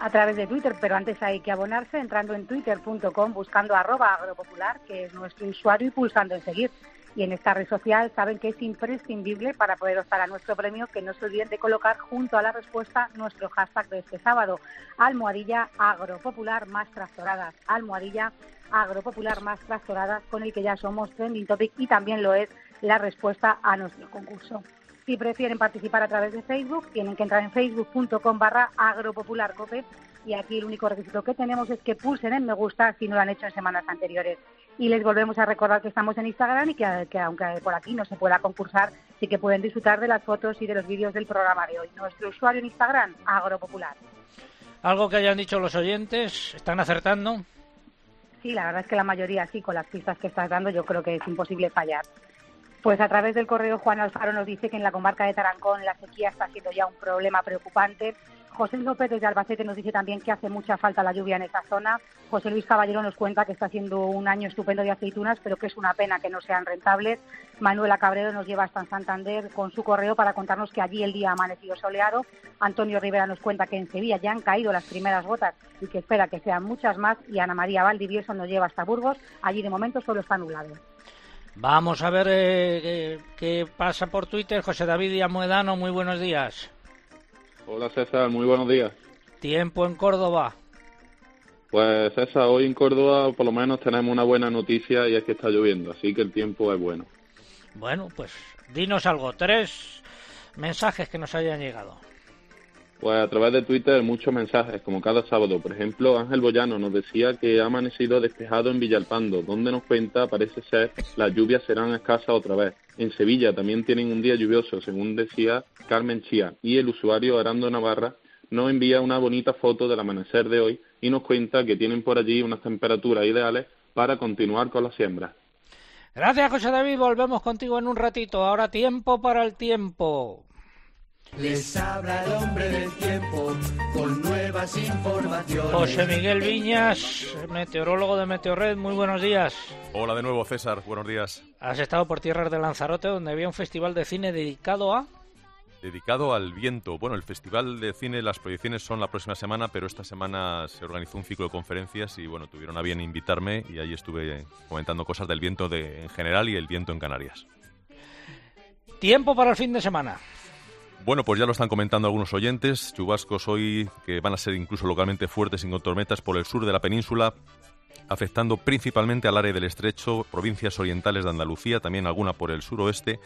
A través de Twitter, pero antes hay que abonarse entrando en twitter.com buscando arroba agropopular, que es nuestro usuario, y pulsando en seguir. Y en esta red social saben que es imprescindible para poder optar a nuestro premio que no se olviden de colocar junto a la respuesta nuestro hashtag de este sábado, almohadilla agropopular más tractoradas, almohadilla agropopular más tractoradas, con el que ya somos trending topic y también lo es la respuesta a nuestro concurso. Si prefieren participar a través de Facebook, tienen que entrar en facebook.com barra agropopularcope y aquí el único requisito que tenemos es que pulsen en me gusta si no lo han hecho en semanas anteriores. Y les volvemos a recordar que estamos en Instagram y que, aunque por aquí no se pueda concursar, sí que pueden disfrutar de las fotos y de los vídeos del programa de hoy. Nuestro usuario en Instagram, Agropopular. ¿Algo que hayan dicho los oyentes? ¿Están acertando? Sí, la verdad es que la mayoría sí, con las pistas que estás dando yo creo que es imposible fallar. Pues a través del correo Juan Alfaro nos dice que en la comarca de Tarancón la sequía está siendo ya un problema preocupante José López desde Albacete nos dice también que hace mucha falta la lluvia en esa zona. José Luis Caballero nos cuenta que está haciendo un año estupendo de aceitunas, pero que es una pena que no sean rentables. Manuela Cabrero nos lleva hasta Santander con su correo para contarnos que allí el día ha amanecido soleado. Antonio Rivera nos cuenta que en Sevilla ya han caído las primeras gotas y que espera que sean muchas más. Y Ana María Valdivieso nos lleva hasta Burgos. Allí de momento solo está nublado. Vamos a ver eh, qué pasa por Twitter. José David Diamuedano, muy buenos días. Hola César, muy buenos días. Tiempo en Córdoba. Pues César, hoy en Córdoba por lo menos tenemos una buena noticia y es que está lloviendo, así que el tiempo es bueno. Bueno, pues dinos algo, tres mensajes que nos hayan llegado. Pues a través de Twitter muchos mensajes, como cada sábado. Por ejemplo, Ángel Boyano nos decía que ha amanecido despejado en Villalpando, donde nos cuenta, parece ser, las lluvias serán escasas otra vez. En Sevilla también tienen un día lluvioso, según decía Carmen Chía. Y el usuario Arando Navarra nos envía una bonita foto del amanecer de hoy y nos cuenta que tienen por allí unas temperaturas ideales para continuar con la siembra. Gracias, José David. Volvemos contigo en un ratito. Ahora tiempo para el tiempo. Les habla el hombre del tiempo con nuevas informaciones. José Miguel Viñas, meteorólogo de Meteorred, muy buenos días. Hola de nuevo, César, buenos días. Has estado por tierras de Lanzarote, donde había un festival de cine dedicado a... Dedicado al viento. Bueno, el Festival de Cine, las proyecciones son la próxima semana, pero esta semana se organizó un ciclo de conferencias y bueno, tuvieron a bien invitarme y ahí estuve comentando cosas del viento de, en general y el viento en Canarias. Tiempo para el fin de semana. Bueno, pues ya lo están comentando algunos oyentes. Chubascos hoy que van a ser incluso localmente fuertes sin tormentas por el sur de la península, afectando principalmente al área del estrecho, provincias orientales de Andalucía, también alguna por el suroeste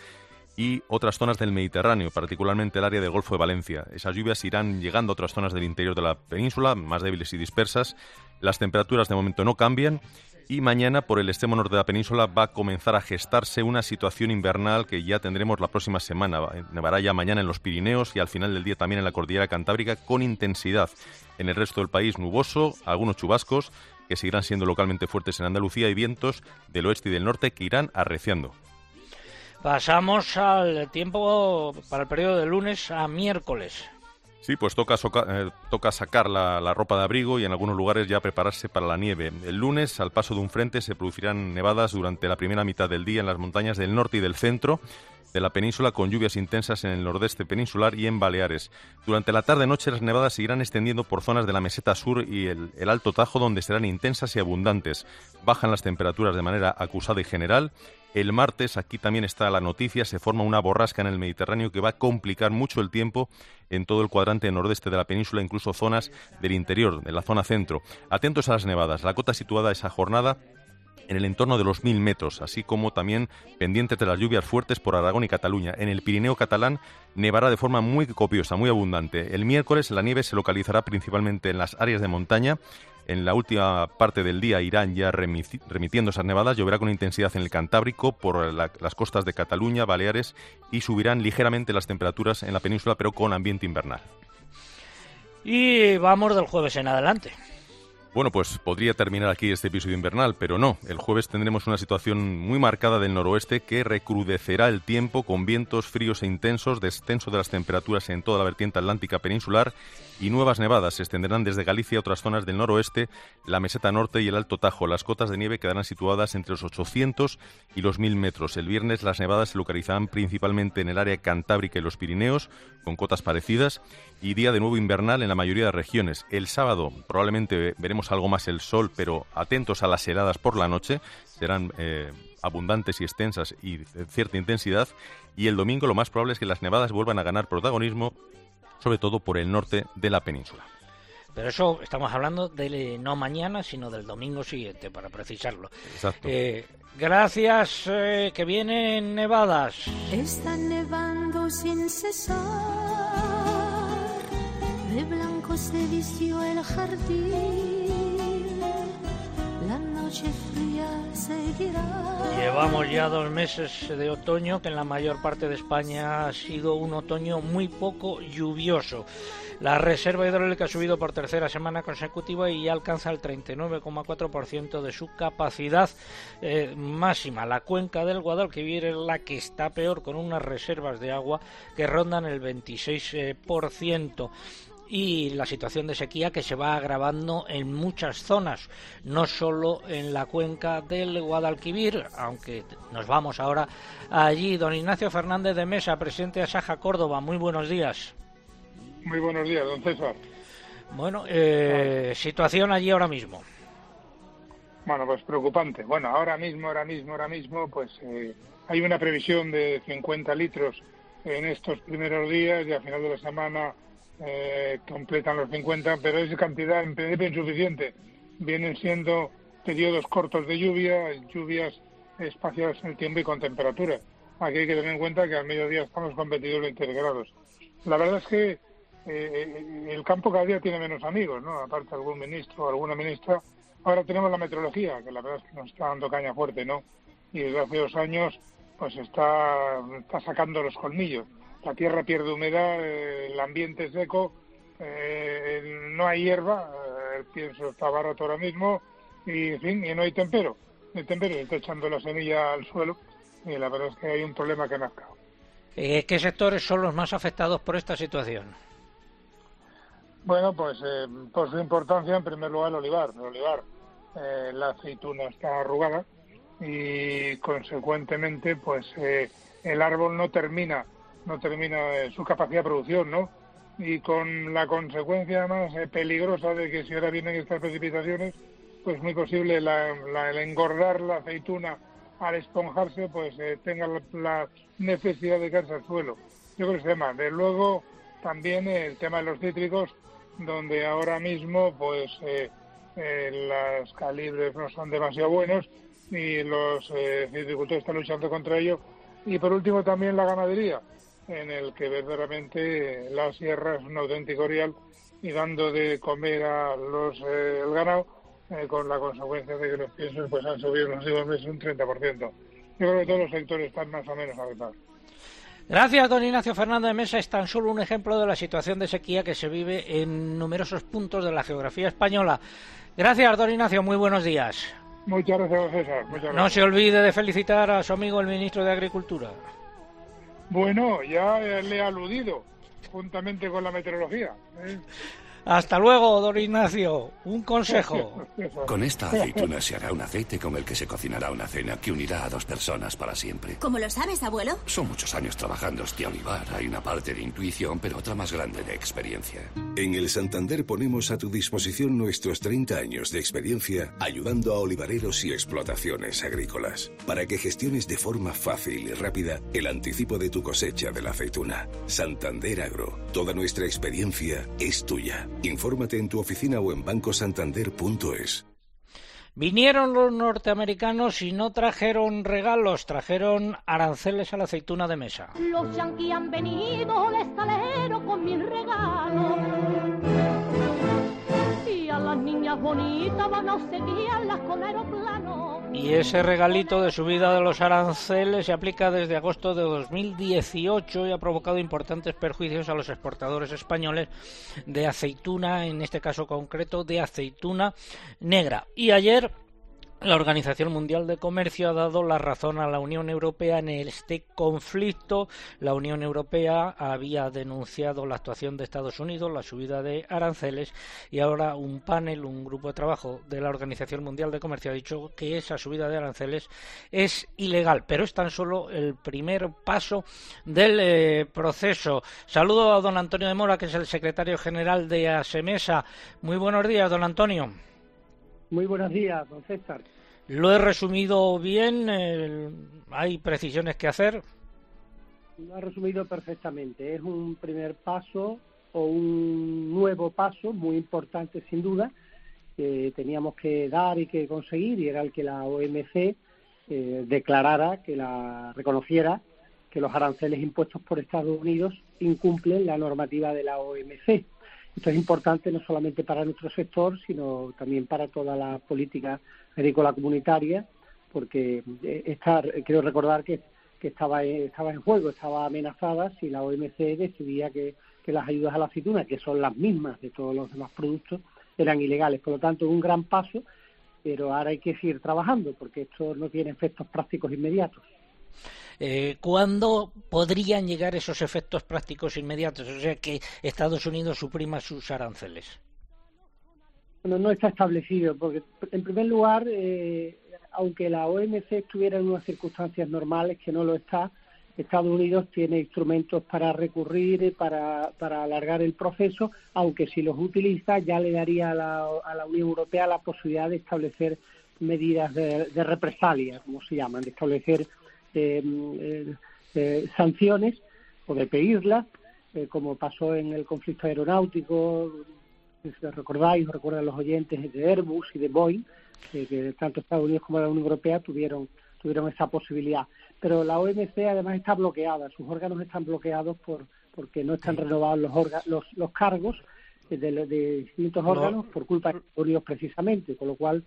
y otras zonas del Mediterráneo, particularmente el área del Golfo de Valencia. Esas lluvias irán llegando a otras zonas del interior de la península, más débiles y dispersas. Las temperaturas de momento no cambian y mañana por el extremo norte de la península va a comenzar a gestarse una situación invernal que ya tendremos la próxima semana. Nevará ya mañana en los Pirineos y al final del día también en la cordillera cantábrica con intensidad. En el resto del país nuboso, algunos chubascos que seguirán siendo localmente fuertes en Andalucía y vientos del oeste y del norte que irán arreciando. Pasamos al tiempo para el periodo de lunes a miércoles. Sí, pues toca, eh, toca sacar la, ropa de abrigo y en algunos lugares ya prepararse para la nieve. El lunes, al paso de un frente, se producirán nevadas durante la primera mitad del día en las montañas del norte y del centro de la península con lluvias intensas en el nordeste peninsular y en Baleares. Durante la tarde-noche las nevadas seguirán extendiendo por zonas de la meseta sur y el, el, Alto Tajo donde serán intensas y abundantes. Bajan las temperaturas de manera acusada y general. El martes, aquí también está la noticia, se forma una borrasca en el Mediterráneo que va a complicar mucho el tiempo en todo el cuadrante nordeste de la península, incluso zonas del interior, de la zona centro. Atentos a las nevadas. La cota situada esa jornada en el entorno de los mil metros, así como también pendientes de las lluvias fuertes por Aragón y Cataluña. En el Pirineo catalán nevará de forma muy copiosa, muy abundante. El miércoles la nieve se localizará principalmente en las áreas de montaña. En la última parte del día irán ya remitiendo esas nevadas, lloverá con intensidad en el Cantábrico, por la, las costas de Cataluña, Baleares y subirán ligeramente las temperaturas en la península, pero con ambiente invernal. Y vamos del jueves en adelante. Bueno, pues podría terminar aquí este episodio invernal, pero no. El jueves tendremos una situación muy marcada del noroeste que recrudecerá el tiempo con vientos fríos e intensos, descenso de las temperaturas en toda la vertiente atlántica peninsular y nuevas nevadas se extenderán desde Galicia a otras zonas del noroeste, la meseta norte y el Alto Tajo. Las cotas de nieve quedarán situadas entre los 800 y los 1000 metros. El viernes las nevadas se localizarán principalmente en el área cantábrica y los Pirineos, con cotas parecidas, y día de nuevo invernal en la mayoría de regiones. El sábado probablemente veremos algo más el sol, pero atentos a las heladas por la noche, serán eh, abundantes y extensas y de cierta intensidad. Y el domingo lo más probable es que las nevadas vuelvan a ganar protagonismo sobre todo por el norte de la península. Pero eso estamos hablando de no mañana, sino del domingo siguiente, para precisarlo. Exacto. Eh, gracias, eh, que vienen nevadas. Está nevando sin cesar, de blanco se vistió el jardín, Llevamos ya dos meses de otoño, que en la mayor parte de España ha sido un otoño muy poco lluvioso. La reserva hidráulica ha subido por tercera semana consecutiva y ya alcanza el 39,4% de su capacidad eh, máxima. La cuenca del Guadalquivir es la que está peor, con unas reservas de agua que rondan el 26% y la situación de sequía que se va agravando en muchas zonas, no solo en la cuenca del Guadalquivir, aunque nos vamos ahora allí. Don Ignacio Fernández de Mesa, presidente de Asaja Córdoba, muy buenos días. Muy buenos días, don César. Bueno, eh, situación allí ahora mismo. Bueno, pues preocupante. Bueno, ahora mismo, ahora mismo, ahora mismo, pues eh, hay una previsión de 50 litros en estos primeros días y al final de la semana eh, completan los 50, pero esa cantidad en principio insuficiente. Vienen siendo periodos cortos de lluvia, lluvias espaciadas en el tiempo y con temperatura. Aquí hay que tener en cuenta que al mediodía estamos con 22 20 grados. La verdad es que eh, el campo cada día tiene menos amigos, ¿no? Aparte algún ministro o alguna ministra. Ahora tenemos la meteorología, que la verdad es que nos está dando caña fuerte, ¿no? Y desde hace dos años, pues está sacando los colmillos la tierra pierde humedad, eh, el ambiente es seco, eh, no hay hierba, eh, el pienso está barato ahora mismo y, en fin, y no hay tempero. pero está echando la semilla al suelo y la verdad es que hay un problema que ha. Eh, ¿Qué sectores son los más afectados por esta situación? Bueno, pues eh, por su importancia, en primer lugar, el olivar. El olivar, eh, la aceituna está arrugada y, consecuentemente, pues eh, el árbol no termina, no termina su capacidad de producción, ¿no? Y con la consecuencia más peligrosa de que si ahora vienen estas precipitaciones, pues muy posible la, el engordar la aceituna al esponjarse, pues tenga la, necesidad de caerse al suelo. Yo creo que es tema. De luego, también el tema de los cítricos, donde ahora mismo pues eh, eh, los calibres no son demasiado buenos y los eh, están luchando contra ello. Y por último también la ganadería, en el que verdaderamente la sierra es un auténtico real y dando de comer a los el ganado con la consecuencia de que los piensos pues han subido en los últimos meses un 30%. Yo creo que todos los sectores están más o menos afectados. Gracias, don Ignacio Fernández de Mesa. Es tan solo un ejemplo de la situación de sequía que se vive en numerosos puntos de la geografía española. Gracias, don Ignacio. Muy buenos días. Muchas gracias, César. Muchas No se olvide de felicitar a su amigo el ministro de Agricultura. Bueno, ya le he aludido, juntamente con la meteorología. Hasta luego, don Ignacio. Un consejo. Con esta aceituna se hará un aceite con el que se cocinará una cena que unirá a dos personas para siempre. ¿Cómo lo sabes, abuelo? Son muchos años trabajando este olivar. Hay una parte de intuición, pero otra más grande de experiencia. En el Santander ponemos a tu disposición nuestros 30 años de experiencia ayudando a olivareros y explotaciones agrícolas para que gestiones de forma fácil y rápida el anticipo de tu cosecha de la aceituna. Santander Agro. Toda nuestra experiencia es tuya. Infórmate en tu oficina o en bancosantander.es. Vinieron los norteamericanos y no trajeron regalos, trajeron aranceles a la aceituna de mesa. Los yanquis han venido de estalero con mis regalos. Las niñas bonitas van a con. Y ese regalito de subida de los aranceles se aplica desde agosto de 2018 y ha provocado importantes perjuicios a los exportadores españoles de aceituna, en este caso concreto de aceituna negra. Y ayer la Organización Mundial de Comercio ha dado la razón a la Unión Europea en este conflicto. La Unión Europea había denunciado la actuación de Estados Unidos, la subida de aranceles, y ahora un panel, un grupo de trabajo de la Organización Mundial de Comercio ha dicho que esa subida de aranceles es ilegal, pero es tan solo el primer paso del eh, proceso. Saludo a don Antonio de Mora, que es el secretario general de ASEMESA. Muy buenos días, don Antonio. Muy buenos días, don César. ¿Lo he resumido bien? ¿Hay precisiones que hacer? Lo ha resumido perfectamente. Es un primer paso o un nuevo paso muy importante sin duda que teníamos que dar y que conseguir y era el que la OMC eh, declarara, que la reconociera que los aranceles impuestos por Estados Unidos incumplen la normativa de la OMC. Esto es importante no solamente para nuestro sector, sino también para toda la política agrícola comunitaria, porque eh, quiero recordar que, estaba, estaba en juego, estaba amenazada si la OMC decidía que, las ayudas a la aceituna, que son las mismas de todos los demás productos, eran ilegales. Por lo tanto, un gran paso, pero ahora hay que seguir trabajando, porque esto no tiene efectos prácticos inmediatos. Eh, ¿Cuándo podrían llegar esos efectos prácticos inmediatos? O sea, que Estados Unidos suprima sus aranceles. Bueno, no está establecido, porque en primer lugar, eh, aunque la OMC estuviera en unas circunstancias normales, que no lo está, Estados Unidos tiene instrumentos para recurrir, para, para alargar el proceso, aunque si los utiliza ya le daría a la, Unión Europea la posibilidad de establecer medidas de, de represalia, como se llaman, de establecer eh, eh, sanciones o de pedirlas, eh, como pasó en el conflicto aeronáutico, si recordáis, recuerdan los oyentes de Airbus y de Boeing, que tanto Estados Unidos como la Unión Europea tuvieron tuvieron esa posibilidad. Pero la OMC además está bloqueada, sus órganos están bloqueados por porque no están renovados los, los, los cargos de, distintos órganos por culpa de Estados Unidos precisamente, con lo cual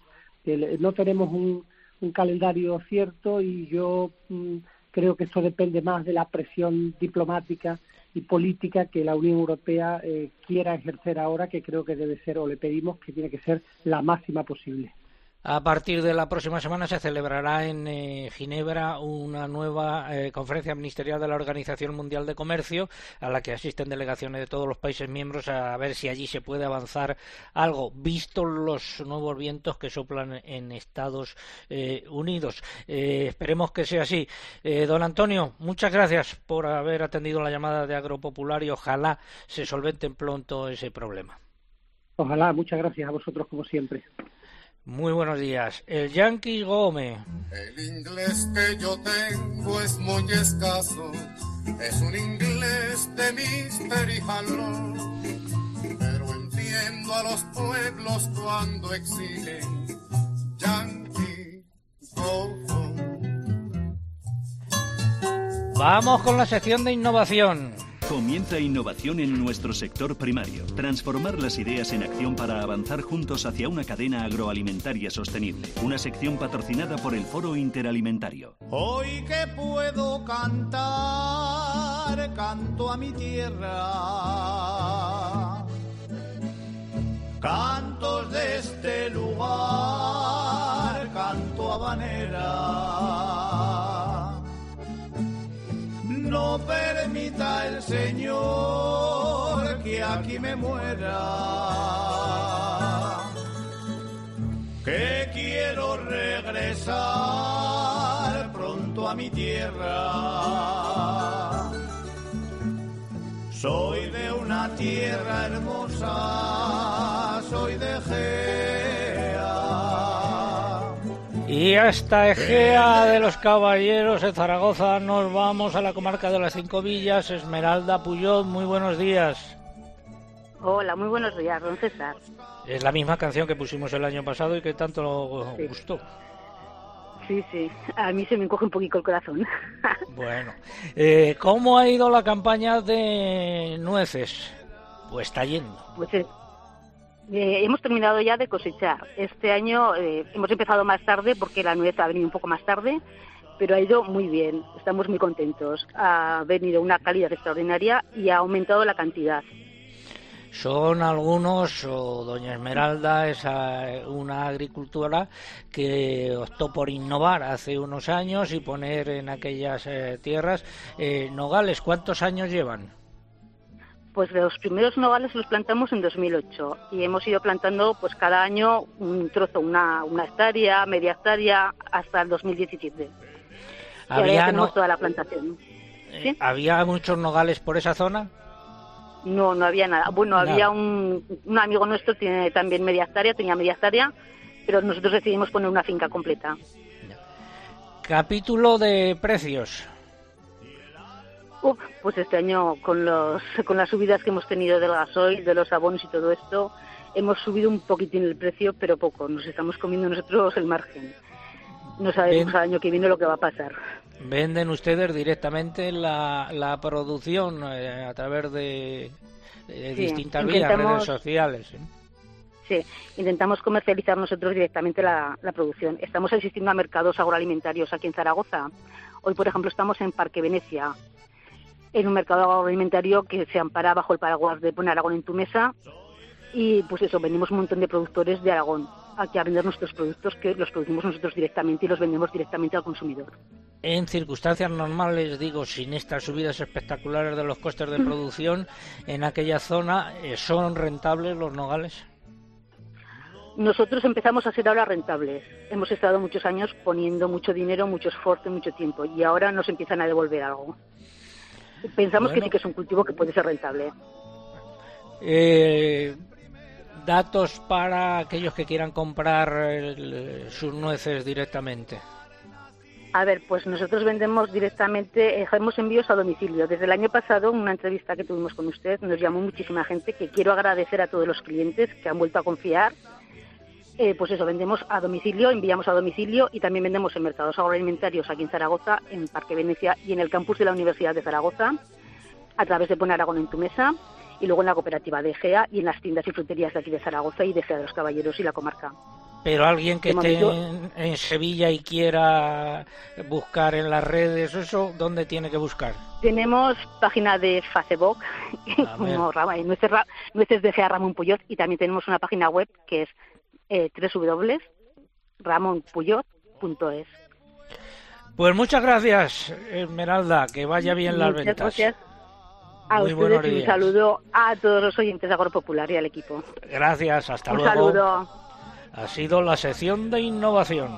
no tenemos un, un calendario cierto y yo mm, creo que esto depende más de la presión diplomática y política que la Unión Europea eh, quiera ejercer ahora, que creo que debe ser, o le pedimos que tiene que ser la máxima posible. A partir de la próxima semana se celebrará en eh, Ginebra una nueva eh, conferencia ministerial de la Organización Mundial de Comercio, a la que asisten delegaciones de todos los países miembros a ver si allí se puede avanzar algo, visto los nuevos vientos que soplan en Estados eh, Unidos. esperemos que sea así. don Antonio, muchas gracias por haber atendido la llamada de Agropopular y ojalá se solvente pronto ese problema. Ojalá, muchas gracias a vosotros como siempre. Muy buenos días. El Yankee Gómez. El inglés que yo tengo es muy escaso. Es un inglés de Mister y Pero entiendo a los pueblos cuando exigen Yankee Go Vamos con la sección de innovación. Comienza innovación en nuestro sector primario. Transformar las ideas en acción para avanzar juntos hacia una cadena agroalimentaria sostenible. Una sección patrocinada por el Foro Interalimentario. Hoy que puedo cantar, canto a mi tierra. Cantos de este lugar, canto habanera no permita el Señor que aquí me muera. Que quiero regresar pronto a mi tierra. Soy de una tierra hermosa, soy de Y hasta Egea de los Caballeros en Zaragoza nos vamos a la comarca de las Cinco Villas. Esmeralda Puyol, muy buenos días. Hola, muy buenos días, don César. Es la misma canción que pusimos el año pasado y que tanto gustó. Sí, sí, a mí se me encoge un poquito el corazón. bueno, eh, ¿cómo ha ido la campaña de nueces? Pues está yendo. Pues eh, eh, hemos terminado ya de cosechar. Este año eh, hemos empezado más tarde porque la nuez ha venido un poco más tarde, pero ha ido muy bien. Estamos muy contentos. Ha venido una calidad extraordinaria y ha aumentado la cantidad. Son algunos, o Doña Esmeralda es eh, una agricultora que optó por innovar hace unos años y poner en aquellas tierras nogales. ¿Cuántos años llevan? Pues los primeros nogales los plantamos en 2008 y hemos ido plantando pues cada año un trozo, una, una hectárea, media hectárea, hasta el 2017. Había, tenemos toda la plantación. Eh, ¿Había muchos nogales por esa zona? No, no había nada. Bueno, había un, un amigo nuestro, tiene también media hectárea, tenía media hectárea, pero nosotros decidimos poner una finca completa. Capítulo de precios pues este año con, los, con las subidas que hemos tenido del gasoil, de los abonos y todo esto, hemos subido un poquitín el precio, pero poco. Nos estamos comiendo nosotros el margen. No sabemos al año que viene lo que va a pasar. ¿Venden ustedes directamente la, la producción eh, a través de, distintas vías, redes sociales? ¿eh? Sí, intentamos comercializar nosotros directamente la, la, producción. Estamos asistiendo a mercados agroalimentarios aquí en Zaragoza. Hoy, por ejemplo, estamos en Parque Venecia, en un mercado agroalimentario que se ampara bajo el paraguas de Poner Aragón en tu mesa y pues eso, vendemos un montón de productores de Aragón aquí a vender nuestros productos que los producimos nosotros directamente y los vendemos directamente al consumidor. En circunstancias normales, digo, sin estas subidas espectaculares de los costes de producción, en aquella zona, eh, ¿son rentables los nogales? Nosotros empezamos a ser ahora rentables. Hemos estado muchos años poniendo mucho dinero, mucho esfuerzo y mucho tiempo y ahora nos empiezan a devolver algo. Pensamos que sí que es un cultivo que puede ser rentable. Eh, datos para aquellos que quieran comprar sus nueces directamente. A ver, pues nosotros vendemos directamente, hacemos envíos a domicilio. Desde el año pasado, en una entrevista que tuvimos con usted, nos llamó muchísima gente que quiero agradecer a todos los clientes que han vuelto a confiar eh, pues eso, vendemos a domicilio, enviamos a domicilio y también vendemos en mercados agroalimentarios aquí en Zaragoza, en Parque Venecia y en el campus de la Universidad de Zaragoza, a través de Pon Aragón en tu mesa y luego en la cooperativa de Egea y en las tiendas y fruterías de aquí de Zaragoza y de Egea de los Caballeros y la comarca. Pero alguien que esté en, Sevilla y quiera buscar en las redes, ¿eso dónde tiene que buscar? Tenemos página de Facebook, como nueces, nueces de Gea Ramón Puyot, y también tenemos una página web que es eh, ramonpuyot.es. Pues muchas gracias, Esmeralda, que vaya bien las Muchas ventas. gracias a Muy ustedes y un saludo a todos los oyentes de Agropopular y al equipo. Gracias, hasta un luego. saludo. Ha sido la sección de innovación.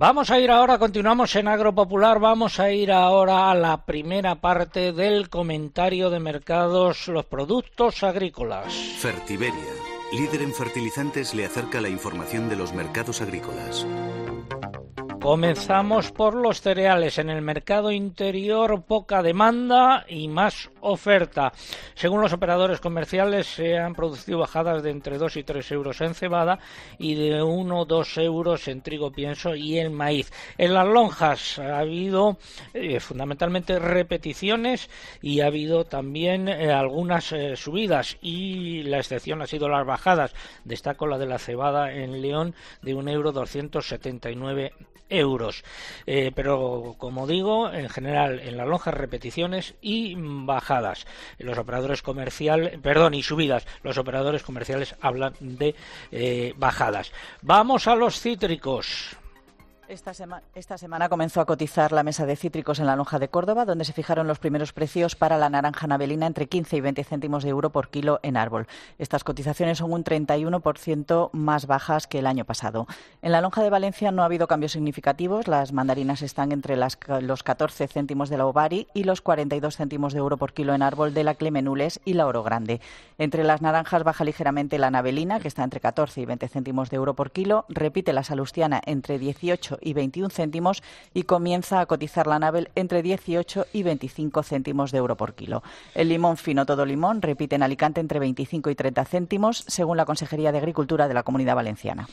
Vamos a ir ahora, continuamos en Agropopular, vamos a ir ahora a la primera parte del comentario de mercados, los productos agrícolas. Fertiberia, líder en fertilizantes, le acerca la información de los mercados agrícolas. Comenzamos por los cereales. En el mercado interior poca demanda y más oferta. Según los operadores comerciales se han producido bajadas de entre 2 y 3 euros en cebada y de 1 o 2 euros en trigo pienso y en maíz. En las lonjas ha habido eh, fundamentalmente repeticiones y ha habido también eh, algunas eh, subidas y la excepción ha sido las bajadas. Destaco la de la cebada en León de 1 euro 279 euros. Eh, pero como digo, en general en las lonjas repeticiones y bajadas. Los operadores comerciales, perdón, y subidas. Los operadores comerciales hablan de eh, bajadas. Vamos a los cítricos. Esta, sema- esta semana comenzó a cotizar la mesa de cítricos en la lonja de Córdoba, donde se fijaron los primeros precios para la naranja navelina entre 15 y 20 céntimos de euro por kilo en árbol. Estas cotizaciones son un 31% más bajas que el año pasado. En la lonja de Valencia no ha habido cambios significativos. Las mandarinas están entre las los 14 céntimos de la Ovari y los 42 céntimos de euro por kilo en árbol de la Clemenules y la Oro Grande. Entre las naranjas baja ligeramente la navelina, que está entre 14 y 20 céntimos de euro por kilo. Repite la salustiana entre 18 y 21 céntimos y comienza a cotizar la navel entre 18 y 25 céntimos de euro por kilo. El limón fino todo limón repite en Alicante entre 25 y 30 céntimos, según la Consejería de Agricultura de la Comunidad Valenciana.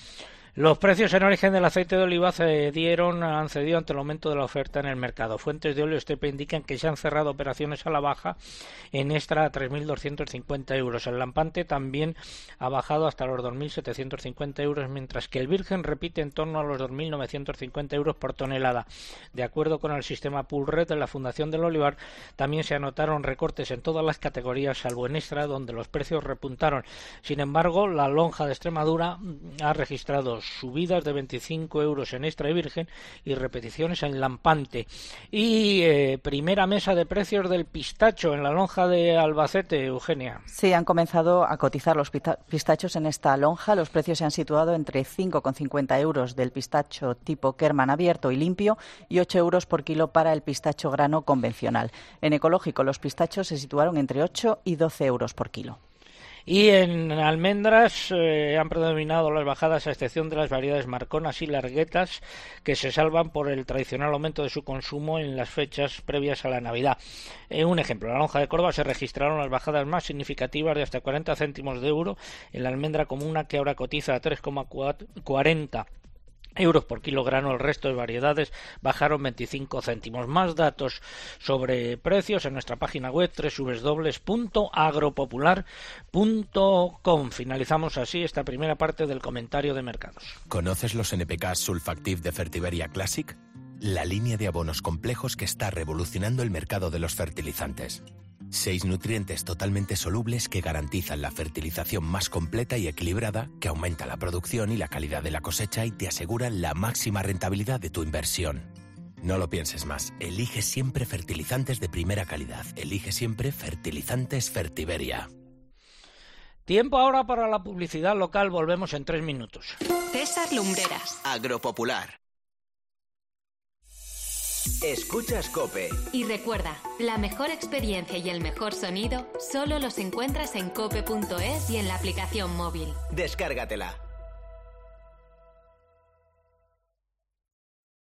Los precios en origen del aceite de oliva cedieron, han cedido ante el aumento de la oferta en el mercado. Fuentes de óleo Estepa indican que se han cerrado operaciones a la baja en extra a 3.250 euros. El lampante también ha bajado hasta los 2.750 euros, mientras que el virgen repite en torno a los 2.950 euros por tonelada. De acuerdo con el sistema Pulred de la Fundación del Olivar, también se anotaron recortes en todas las categorías, salvo en extra, donde los precios repuntaron. Sin embargo, la lonja de Extremadura ha registrado subidas de 25 euros en extra y virgen y repeticiones en lampante. Y eh, primera mesa de precios del pistacho en la lonja de Albacete, Eugenia. Sí, han comenzado a cotizar los pistachos en esta lonja. Los precios se han situado entre 5,50 euros del pistacho tipo Kerman abierto y limpio y 8 euros por kilo para el pistacho grano convencional. En ecológico, los pistachos se situaron entre 8 y 12 euros por kilo. Y en almendras eh, han predominado las bajadas a excepción de las variedades marconas y larguetas que se salvan por el tradicional aumento de su consumo en las fechas previas a la Navidad. Eh, un ejemplo, en la lonja de Córdoba se registraron las bajadas más significativas de hasta 40 céntimos de euro en la almendra comuna que ahora cotiza a 3,40 euros por kilogramo. El resto de variedades bajaron 25 céntimos. Más datos sobre precios en nuestra página web www.agropopular.com. Finalizamos así esta primera parte del comentario de mercados. ¿Conoces los NPK Sulfactive de Fertiberia Classic? La línea de abonos complejos que está revolucionando el mercado de los fertilizantes. Seis nutrientes totalmente solubles que garantizan la fertilización más completa y equilibrada, que aumenta la producción y la calidad de la cosecha y te aseguran la máxima rentabilidad de tu inversión. No lo pienses más. Elige siempre fertilizantes de primera calidad. Elige siempre fertilizantes Fertiberia. Tiempo ahora para la publicidad local. Volvemos en tres minutos. César Lumbreras. Agropopular. Escuchas Cope. Y recuerda, la mejor experiencia y el mejor sonido solo los encuentras en cope.es y en la aplicación móvil. Descárgatela.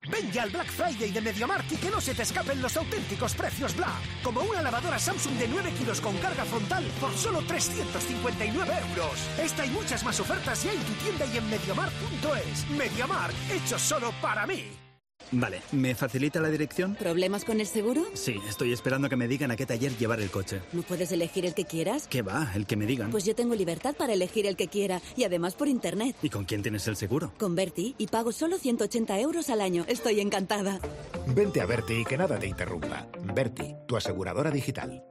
Ven ya al Black Friday de MediaMarkt y que no se te escapen los auténticos precios Black. Como una lavadora Samsung de 9 kilos con carga frontal por solo 359 euros. Esta y muchas más ofertas ya en tu tienda y en MediaMarkt.es. MediaMarkt, hecho solo para mí. Vale, ¿me facilita la dirección? ¿Problemas con el seguro? Sí, estoy esperando que me digan a qué taller llevar el coche. ¿No puedes elegir el que quieras? ¿Qué va? El que me digan. Pues yo tengo libertad para elegir el que quiera y además por internet. ¿Y con quién tienes el seguro? Con Berti y pago solo 180 euros al año. Estoy encantada. Vente a Berti y que nada te interrumpa. Berti, tu aseguradora digital.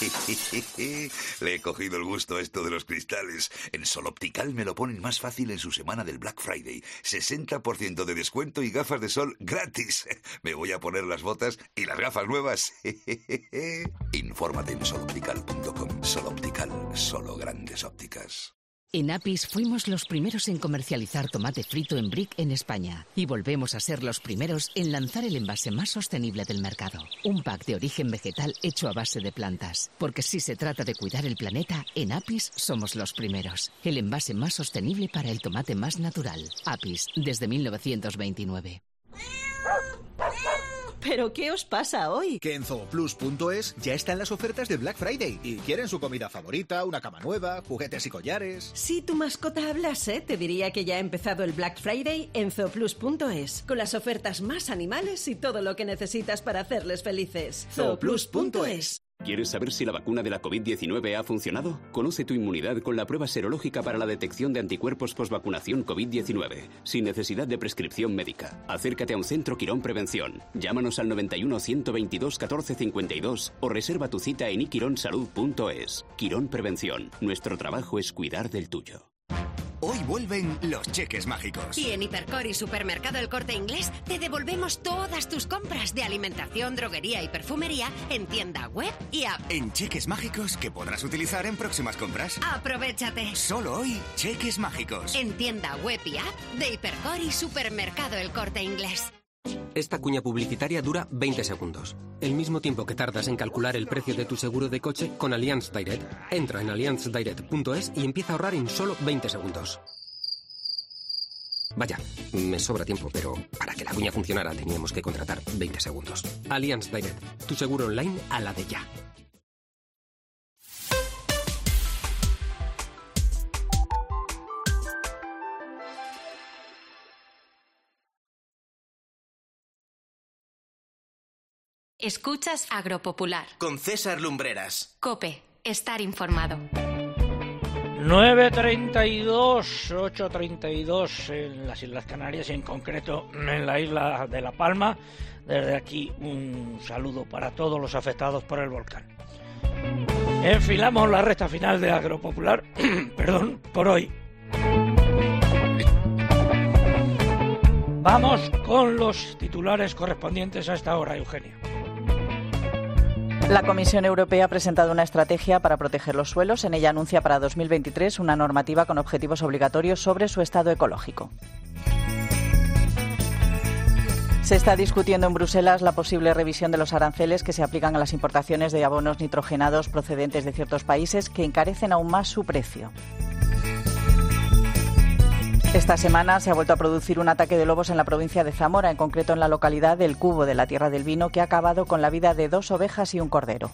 Le he cogido el gusto a esto de los cristales. En Sol Optical me lo ponen más fácil en su semana del Black Friday. 60% de descuento y gafas de sol gratis. Me voy a poner las botas y las gafas nuevas. Infórmate en soloptical.com. Sol Optical, solo grandes ópticas. En Apis fuimos los primeros en comercializar tomate frito en brick en España y volvemos a ser los primeros en lanzar el envase más sostenible del mercado, un pack de origen vegetal hecho a base de plantas. Porque si se trata de cuidar el planeta, en Apis somos los primeros, el envase más sostenible para el tomate más natural. Apis, desde 1929. ¿Pero qué os pasa hoy? Que en zooplus.es ya están las ofertas de Black Friday y quieren su comida favorita, una cama nueva, juguetes y collares. Si tu mascota hablase, te diría que ya ha empezado el Black Friday en zooplus.es, con las ofertas más animales y todo lo que necesitas para hacerles felices. zooplus.es. ¿Quieres saber si la vacuna de la COVID-19 ha funcionado? Conoce tu inmunidad con la prueba serológica para la detección de anticuerpos postvacunación COVID-19, sin necesidad de prescripción médica. Acércate a un centro Quirón Prevención. Llámanos al 91 122 14 52 o reserva tu cita en iquironsalud.es. Quirón Prevención. Nuestro trabajo es cuidar del tuyo. Hoy vuelven los cheques mágicos. Y en Hipercor y Supermercado El Corte Inglés te devolvemos todas tus compras de alimentación, droguería y perfumería en tienda web y app. En cheques mágicos que podrás utilizar en próximas compras. Aprovechate. Solo hoy, cheques mágicos. En tienda web y app de Hipercor y Supermercado El Corte Inglés. Esta cuña publicitaria dura 20 segundos. El mismo tiempo que tardas en calcular el precio de tu seguro de coche con Allianz Direct. Entra en allianzdirect.es y empieza a ahorrar en solo 20 segundos. Vaya, me sobra tiempo, pero para que la cuña funcionara teníamos que contratar 20 segundos. Allianz Direct, tu seguro online a la de ya. Escuchas Agropopular. Con César Lumbreras. Cope, estar informado. 9.32, 8.32 en las Islas Canarias, en concreto en la isla de La Palma. Desde aquí un saludo para todos los afectados por el volcán. Enfilamos la recta final de Agropopular, perdón, por hoy. Vamos con los titulares correspondientes a esta hora, Eugenia. La Comisión Europea ha presentado una estrategia para proteger los suelos. En ella anuncia para 2023 una normativa con objetivos obligatorios sobre su estado ecológico. Se está discutiendo en Bruselas la posible revisión de los aranceles que se aplican a las importaciones de abonos nitrogenados procedentes de ciertos países que encarecen aún más su precio. Esta semana se ha vuelto a producir un ataque de lobos en la provincia de Zamora, en concreto en la localidad del Cubo de la Tierra del Vino, que ha acabado con la vida de dos ovejas y un cordero.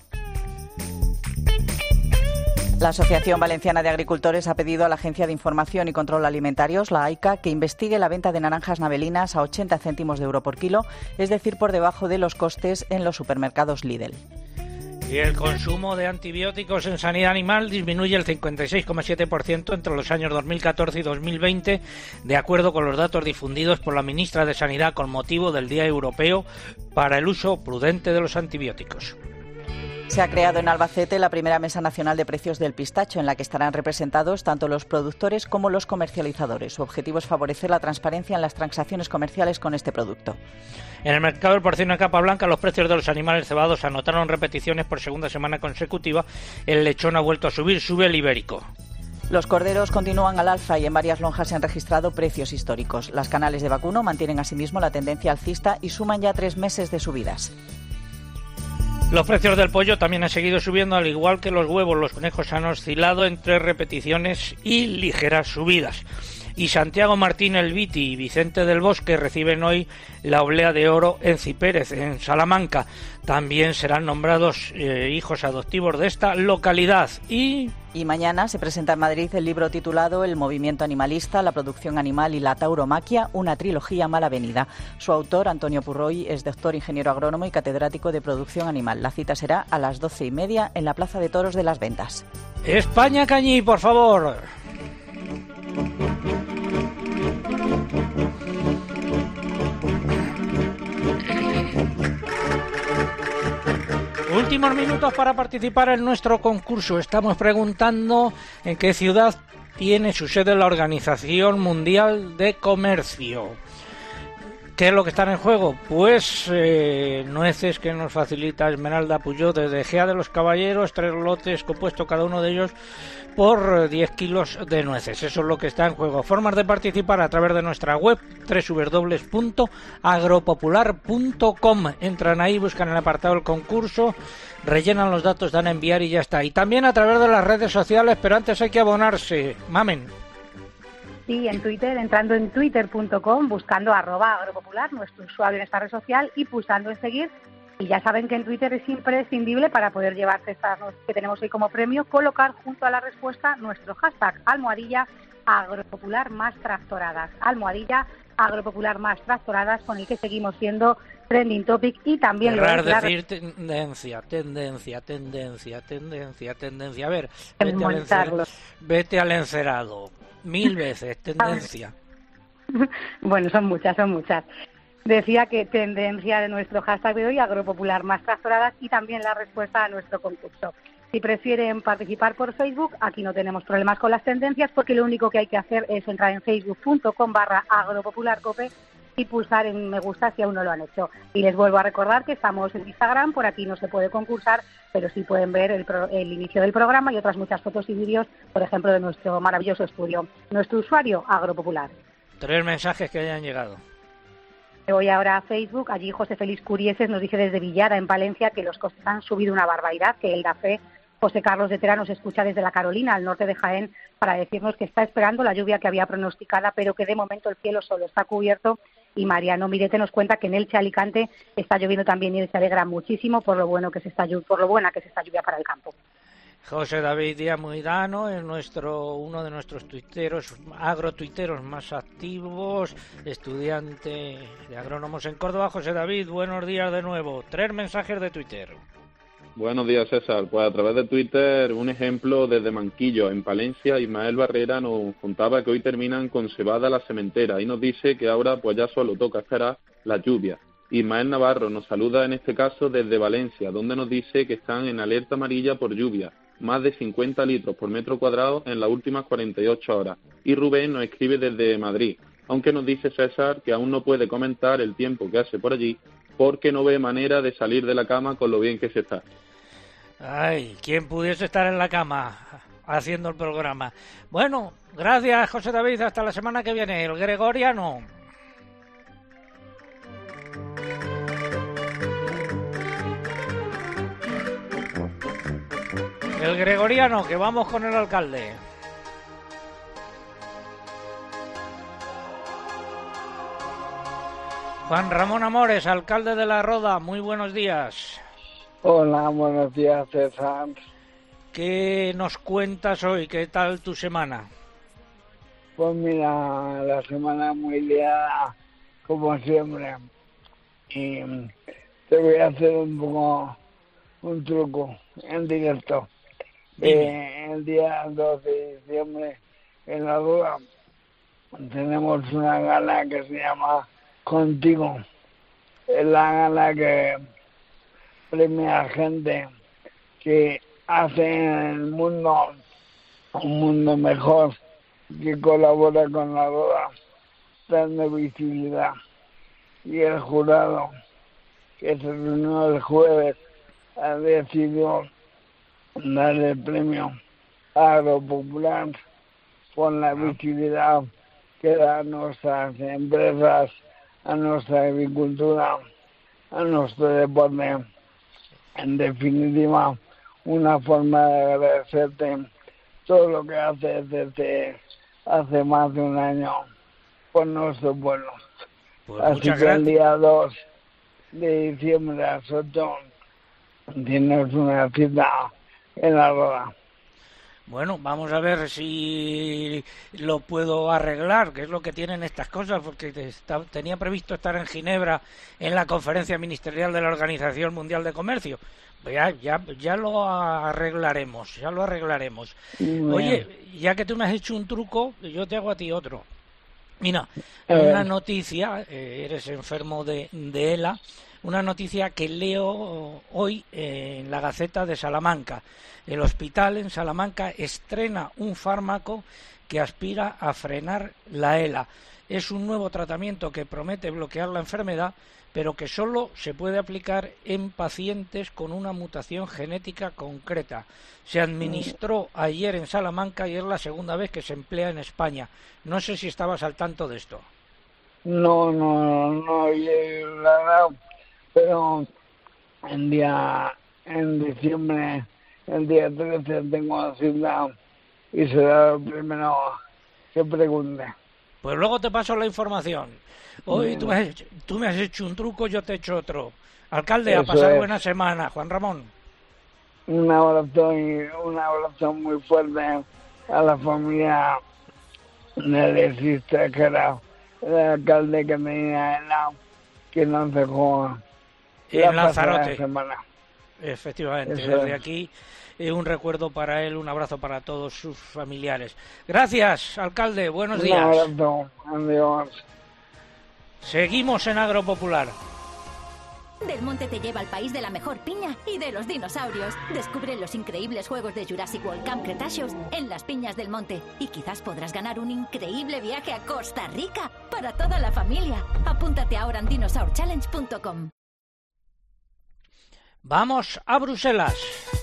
La Asociación Valenciana de Agricultores ha pedido a la Agencia de Información y Control Alimentarios, la AICA, que investigue la venta de naranjas navelinas a 80 céntimos de euro por kilo, es decir, por debajo de los costes en los supermercados Lidl. Y el consumo de antibióticos en sanidad animal disminuye el 56,7% entre los años 2014 y 2020, de acuerdo con los datos difundidos por la ministra de Sanidad con motivo del Día Europeo para el uso prudente de los antibióticos. Se ha creado en Albacete la primera Mesa Nacional de Precios del Pistacho, en la que estarán representados tanto los productores como los comercializadores. Su objetivo es favorecer la transparencia en las transacciones comerciales con este producto. En el mercado del porcino de capa blanca, los precios de los animales cebados anotaron repeticiones por segunda semana consecutiva. El lechón ha vuelto a subir, sube el ibérico. Los corderos continúan al alza y en varias lonjas se han registrado precios históricos. Las canales de vacuno mantienen asimismo la tendencia alcista y suman ya tres meses de subidas. Los precios del pollo también han seguido subiendo, al igual que los huevos. Los conejos han oscilado entre repeticiones y ligeras subidas. y Santiago Martín Elviti y Vicente del Bosque reciben hoy la oblea de oro en Cipérez, en Salamanca. También serán nombrados eh, hijos adoptivos de esta localidad y y mañana se presenta en Madrid el libro titulado El movimiento animalista, la producción animal y la tauromaquia, una trilogía mal avenida. Su autor, Antonio Purroy, es doctor ingeniero agrónomo y catedrático de producción animal. La cita será a las doce y media en la Plaza de Toros de las Ventas. España Cañí, por favor. Últimos minutos para participar en nuestro concurso. Estamos preguntando en qué ciudad tiene su sede la Organización Mundial de Comercio. ¿Qué es lo que está en juego? Pues eh, nueces que nos facilita Esmeralda Puyó desde Gea de los Caballeros, tres lotes compuestos cada uno de ellos por 10 kilos de nueces. Eso es lo que está en juego. Formas de participar a través de nuestra web www.agropopular.com. Entran ahí, buscan el apartado del concurso, rellenan los datos, dan a enviar y ya está. Y también a través de las redes sociales, pero antes hay que abonarse. Mamen. Sí, en Twitter, entrando en twitter.com, buscando arroba agropopular, nuestro usuario en esta red social, y pulsando en seguir. Y ya saben que en Twitter es imprescindible para poder llevarse estas que tenemos hoy como premio, colocar junto a la respuesta nuestro hashtag almohadilla agropopular más tractoradas. Almohadilla agropopular más tractoradas con el que seguimos siendo trending topic y también lo es decir tendencia, tendencia, tendencia, tendencia, tendencia. A ver, vete al, encerado, vete al encerado mil veces, tendencia. bueno, son muchas, son muchas. Decía que tendencia de nuestro hashtag de hoy, agropopular más tractoradas, y también la respuesta a nuestro concurso. Si prefieren participar por Facebook, aquí no tenemos problemas con las tendencias porque lo único que hay que hacer es entrar en facebook.com barra y pulsar en me gusta si aún no lo han hecho. Y les vuelvo a recordar que estamos en Instagram, por aquí no se puede concursar, pero sí pueden ver el, el inicio del programa y otras muchas fotos y vídeos, por ejemplo, de nuestro maravilloso estudio. Nuestro usuario, Agropopular. Tres mensajes que hayan llegado. Voy ahora a Facebook. Allí José Félix Curieses nos dice desde Villada, en Palencia, que los costes han subido una barbaridad, que el da fe. José Carlos de Tera nos escucha desde la Carolina, al norte de Jaén, para decirnos que está esperando la lluvia que había pronosticada, pero que de momento el cielo solo está cubierto y Mariano Mirete nos cuenta que en Elche Alicante está lloviendo también y se alegra muchísimo por lo bueno que se está por lo buena que se está lluvia para el campo. José David Díaz Muidano es nuestro uno de nuestros tuiteros, agrotuiteros más activos, estudiante de agrónomos en Córdoba. José David, buenos días de nuevo. Tres mensajes de Twitter. Buenos días, César. Pues a través de Twitter, un ejemplo desde Manquillo, en Palencia, Ismael Barrera nos contaba que hoy terminan con cebada la cementera y nos dice que ahora pues ya solo toca esperar la lluvia. Ismael Navarro nos saluda en este caso desde Valencia, donde nos dice que están en alerta amarilla por lluvia, más de 50 litros por metro cuadrado en las últimas 48 horas. Y Rubén nos escribe desde Madrid, aunque nos dice César que aún no puede comentar el tiempo que hace por allí porque no ve manera de salir de la cama con lo bien que se está. Ay, ¿quién pudiese estar en la cama haciendo el programa? Bueno, gracias José David, hasta la semana que viene. El Gregoriano. El Gregoriano, que vamos con el alcalde. Juan Ramón Amores, alcalde de La Roda, muy buenos días. Hola, buenos días, César. ¿Qué nos cuentas hoy? ¿Qué tal tu semana? Pues mira, la semana muy liada, como siempre. Y te voy a hacer un poco un truco en directo. Eh, el día 12 de diciembre, en la Roda, tenemos una gala que se llama contigo. Es la gana que premia a gente que hace el mundo un mundo mejor, que colabora con la boda, dando visibilidad. Y el jurado, que se reunió el jueves, ha decidido dar el premio agropopular por la visibilidad que dan nuestras empresas a nuestra agricultura, a nuestro deporte. En definitiva, una forma de agradecerte todo lo que haces desde hace más de un año por nuestro pueblo. Pues Así que el día 2 de diciembre a las 8 tienes una cita en la roda. Bueno, vamos a ver si lo puedo arreglar, que es lo que tienen estas cosas, porque está- tenía previsto estar en Ginebra en la conferencia ministerial de la Organización Mundial de Comercio. Ya, ya, ya lo arreglaremos, ya lo arreglaremos. Oye, ya que tú me has hecho un truco, yo te hago a ti otro. Mira, una noticia, eh, eres enfermo de, de ELA, una noticia que leo hoy eh, en la Gaceta de Salamanca. El hospital en Salamanca estrena un fármaco que aspira a frenar la ELA. Es un nuevo tratamiento que promete bloquear la enfermedad, pero que solo se puede aplicar en pacientes con una mutación genética concreta. Se administró ayer en Salamanca y es la segunda vez que se emplea en España. No sé si estabas al tanto de esto. No, no, no, eh, verdad, pero el día, en diciembre, el día 13 tengo la cita y será lo primero que pregunte. Pues luego te paso la información. Hoy tú me, has, hecho- tú me has hecho un truco, yo te he hecho otro. Alcalde, a Eso pasar es. buena semana. Juan Ramón. Un abrazo y un abrazo muy fuerte a la familia del exista que era el alcalde que tenía en la que nos dejó En Lanzarote. semana. Efectivamente, Eso desde es. aquí eh, un recuerdo para él, un abrazo para todos sus familiares. Gracias, alcalde, buenos Un días. abrazo, adiós. Seguimos en Agropopular. Del Monte te lleva al país de la mejor piña y de los dinosaurios. Descubre los increíbles juegos de Jurassic World Camp Cretaceous en las piñas del monte. Y quizás podrás ganar un increíble viaje a Costa Rica para toda la familia. Apúntate ahora en dinosaurchallenge.com. Vamos a Bruselas.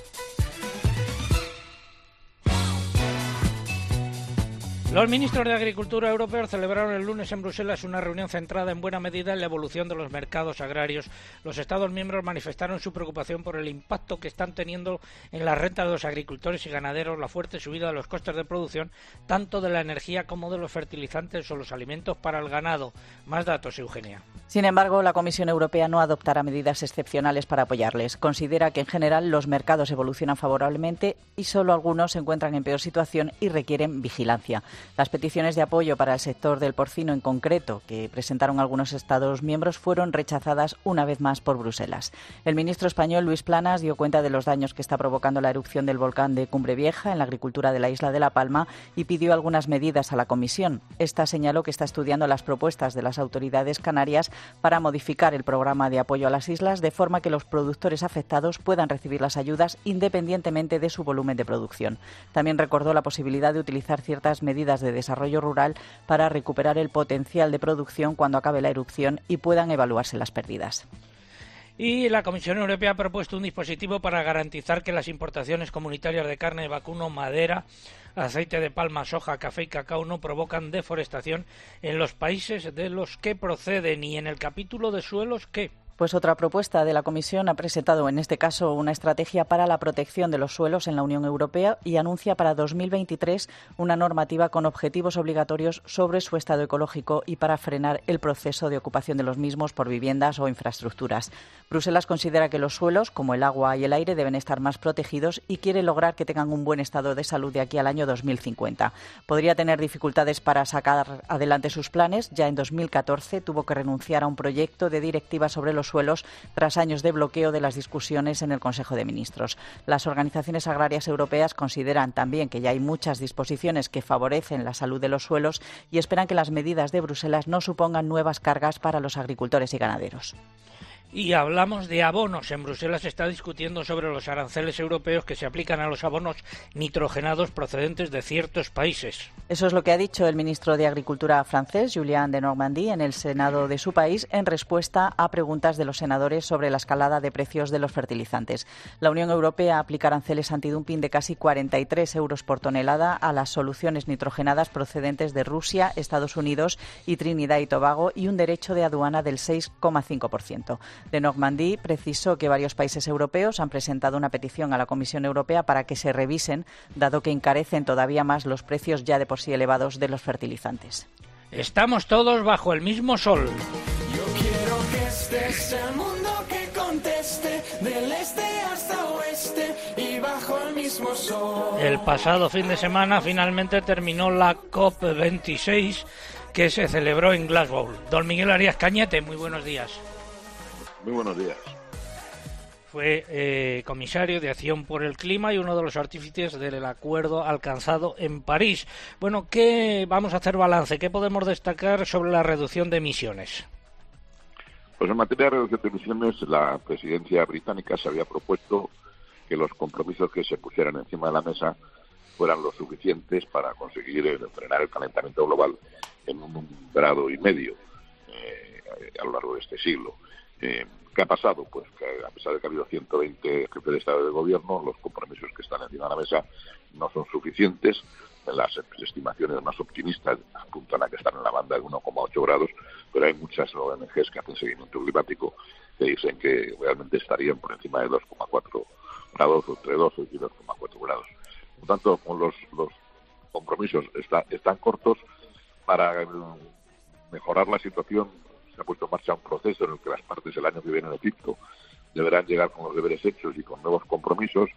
Los ministros de Agricultura europeos celebraron el lunes en Bruselas una reunión centrada en buena medida en la evolución de los mercados agrarios. Los Estados miembros manifestaron su preocupación por el impacto que están teniendo en la renta de los agricultores y ganaderos la fuerte subida de los costes de producción, tanto de la energía como de los fertilizantes o los alimentos para el ganado. Más datos, Eugenia. Sin embargo, la Comisión Europea no adoptará medidas excepcionales para apoyarles. Considera que en general los mercados evolucionan favorablemente y solo algunos se encuentran en peor situación y requieren vigilancia. Las peticiones de apoyo para el sector del porcino en concreto, que presentaron algunos Estados miembros, fueron rechazadas una vez más por Bruselas. El ministro español Luis Planas dio cuenta de los daños que está provocando la erupción del volcán de Cumbre Vieja en la agricultura de la isla de La Palma y pidió algunas medidas a la Comisión. Esta señaló que está estudiando las propuestas de las autoridades canarias para modificar el programa de apoyo a las islas de forma que los productores afectados puedan recibir las ayudas independientemente de su volumen de producción. También recordó la posibilidad de utilizar ciertas medidas de desarrollo rural para recuperar el potencial de producción cuando acabe la erupción y puedan evaluarse las pérdidas. Y la Comisión Europea ha propuesto un dispositivo para garantizar que las importaciones comunitarias de carne de vacuno, madera, aceite de palma, soja, café y cacao no provocan deforestación en los países de los que proceden y en el capítulo de suelos que Pues otra propuesta de la Comisión ha presentado en este caso una estrategia para la protección de los suelos en la Unión Europea y anuncia para 2023 una normativa con objetivos obligatorios sobre su estado ecológico y para frenar el proceso de ocupación de los mismos por viviendas o infraestructuras. Bruselas considera que los suelos, como el agua y el aire, deben estar más protegidos y quiere lograr que tengan un buen estado de salud de aquí al año 2050. Podría tener dificultades para sacar adelante sus planes. Ya en 2014 tuvo que renunciar a un proyecto de directiva sobre los suelos tras años de bloqueo de las discusiones en el Consejo de Ministros. Las organizaciones agrarias europeas consideran también que ya hay muchas disposiciones que favorecen la salud de los suelos y esperan que las medidas de Bruselas no supongan nuevas cargas para los agricultores y ganaderos. Y hablamos de abonos. En Bruselas se está discutiendo sobre los aranceles europeos que se aplican a los abonos nitrogenados procedentes de ciertos países. Eso es lo que ha dicho el ministro de Agricultura francés, Julien de Normandie, en el Senado de su país, en respuesta a preguntas de los senadores sobre la escalada de precios de los fertilizantes. La Unión Europea aplica aranceles antidumping de casi 43 euros por tonelada a las soluciones nitrogenadas procedentes de Rusia, Estados Unidos y Trinidad y Tobago y un derecho de aduana del 6,5%. De Normandía precisó que varios países europeos han presentado una petición a la Comisión Europea para que se revisen, dado que encarecen todavía más los precios ya de por sí elevados de los fertilizantes. Estamos todos bajo el mismo sol. Yo quiero que este sea el mundo que conteste del este hasta oeste y bajo el mismo sol. El pasado fin de semana finalmente terminó la COP26 que se celebró en Glasgow. Don Miguel Arias Cañete, muy buenos días. Muy buenos días. Fue eh, comisario de Acción por el Clima y uno de los artífices del acuerdo alcanzado en París. Bueno, ¿qué vamos a hacer balance? ¿Qué podemos destacar sobre la reducción de emisiones? Pues en materia de reducción de emisiones, la presidencia británica se había propuesto que los compromisos que se pusieran encima de la mesa fueran los suficientes para conseguir frenar el calentamiento global en un grado y medio eh, a lo largo de este siglo. Eh, ¿Qué ha pasado? Pues que a pesar de que ha habido 120 jefes de Estado de Gobierno, los compromisos que están encima de la mesa no son suficientes. Las estimaciones más optimistas apuntan a que están en la banda de 1,8 grados, pero hay muchas ONGs que hacen seguimiento climático que dicen que realmente estarían por encima de 2,4 grados, entre 2 y 2,4 grados. Por lo tanto, los, los compromisos están cortos para mejorar la situación se ha puesto en marcha un proceso en el que las partes el año que viene en Egipto deberán llegar con los deberes hechos y con nuevos compromisos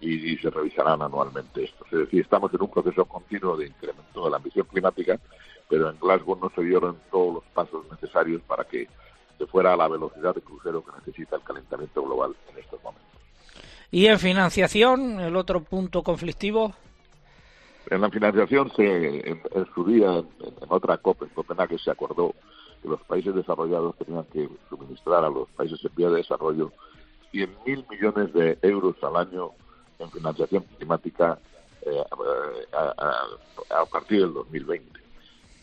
y, se revisarán anualmente estos. Es decir, estamos en un proceso continuo de incremento de la ambición climática, pero en Glasgow no se dieron todos los pasos necesarios para que se fuera a la velocidad de crucero que necesita el calentamiento global en estos momentos. ¿Y en financiación, el otro punto conflictivo? En la financiación, se, en, su día, en, en, otra COP en Copenhague, se acordó que los países desarrollados tenían que suministrar a los países en vía de desarrollo 100.000 millones de euros al año en financiación climática eh, a, partir del 2020.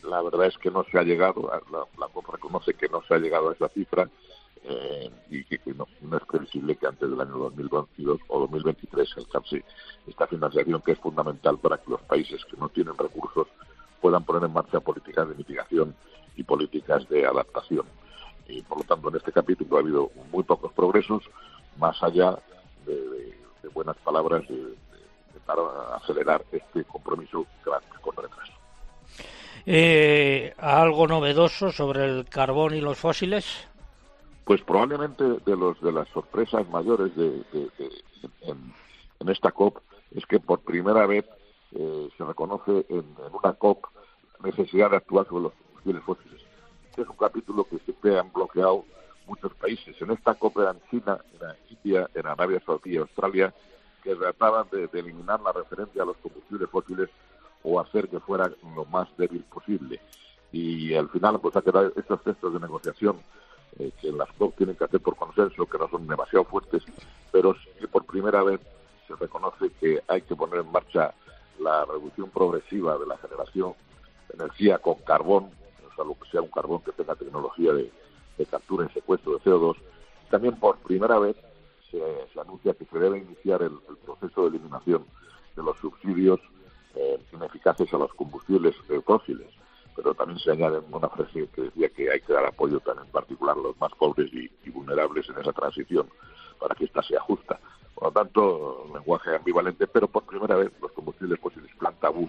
La verdad es que no se ha llegado, la, COP reconoce que no se ha llegado a esa cifra eh, y que, no, es previsible que antes del año 2022 o 2023 se alcance esta financiación que es fundamental para que los países que no tienen recursos puedan poner en marcha políticas de mitigación y políticas de adaptación. Y por lo tanto, en este capítulo ha habido muy pocos progresos, más allá de, buenas palabras de, para acelerar este compromiso con retraso. Eh, ¿Algo novedoso sobre el carbón y los fósiles? Pues probablemente de los de las sorpresas mayores de, en, esta COP es que por primera vez eh, se reconoce en, en, una COP la necesidad de actuar sobre los fósiles. Este es un capítulo que siempre han bloqueado muchos países. En esta COP en China, en India, en Arabia Saudí y Australia, que trataban de, eliminar la referencia a los combustibles fósiles o hacer que fuera lo más débil posible. Y al final, pues ha quedado estos textos de negociación eh, que las COP tienen que hacer por consenso, que no son demasiado fuertes, pero sí por primera vez se reconoce que hay que poner en marcha la reducción progresiva de la generación de energía con carbón salvo que sea un carbón que tenga tecnología de, captura y secuestro de CO2. También por primera vez se, anuncia que se debe iniciar el, proceso de eliminación de los subsidios eh, ineficaces a los combustibles eh, fósiles. Pero también se añade una frase que decía que hay que dar apoyo tan en particular a los más pobres y, vulnerables en esa transición para que ésta sea justa. Por lo tanto, lenguaje ambivalente, pero por primera vez los combustibles fósiles plan tabú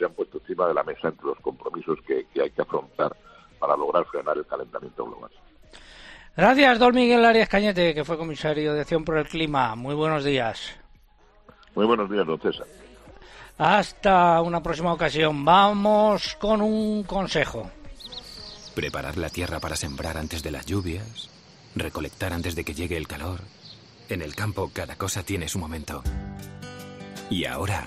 se han puesto encima de la mesa entre los compromisos que, hay que afrontar para lograr frenar el calentamiento global. Gracias, don Miguel Arias Cañete, que fue comisario de Acción por el Clima. Muy buenos días. Muy buenos días, don César. Hasta una próxima ocasión. Vamos con un consejo. Preparar la tierra para sembrar antes de las lluvias, recolectar antes de que llegue el calor. En el campo cada cosa tiene su momento. Y ahora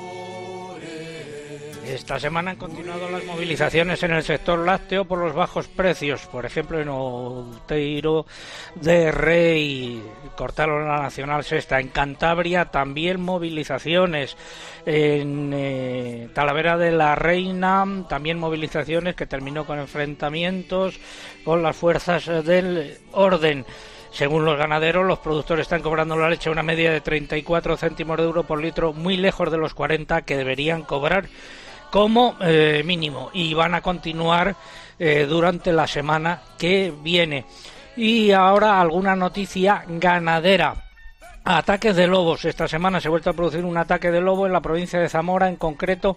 Esta semana han continuado las movilizaciones en el sector lácteo por los bajos precios. Por ejemplo, en Outeiro de Rey cortaron la Nacional Sexta. En Cantabria también movilizaciones. En eh, Talavera de la Reina también movilizaciones que terminó con enfrentamientos con las fuerzas del orden. Según los ganaderos, los productores están cobrando la leche a una media de 34 céntimos de euro por litro, muy lejos de los 40 que deberían cobrar como eh, mínimo y van a continuar eh, durante la semana que viene. Y ahora alguna noticia ganadera. Ataques de lobos. Esta semana se ha vuelto a producir un ataque de lobo en la provincia de Zamora, en concreto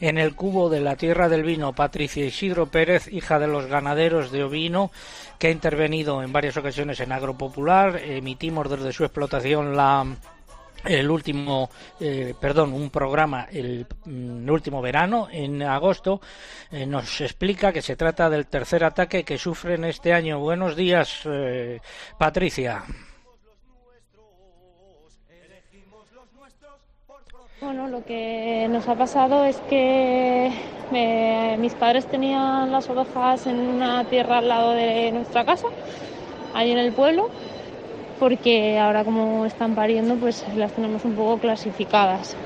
en el cubo de la Tierra del Vino. Patricia Isidro Pérez, hija de los ganaderos de ovino, que ha intervenido en varias ocasiones en Agropopular. Emitimos desde su explotación la el último, eh, perdón, un programa el, mm, último verano, en agosto, eh, nos explica que se trata del tercer ataque que sufren este año. Buenos días, eh, Patricia. Bueno, lo que nos ha pasado es que mis padres tenían las ovejas en una tierra al lado de nuestra casa, ahí en el pueblo, porque ahora como están pariendo pues las tenemos un poco clasificadas.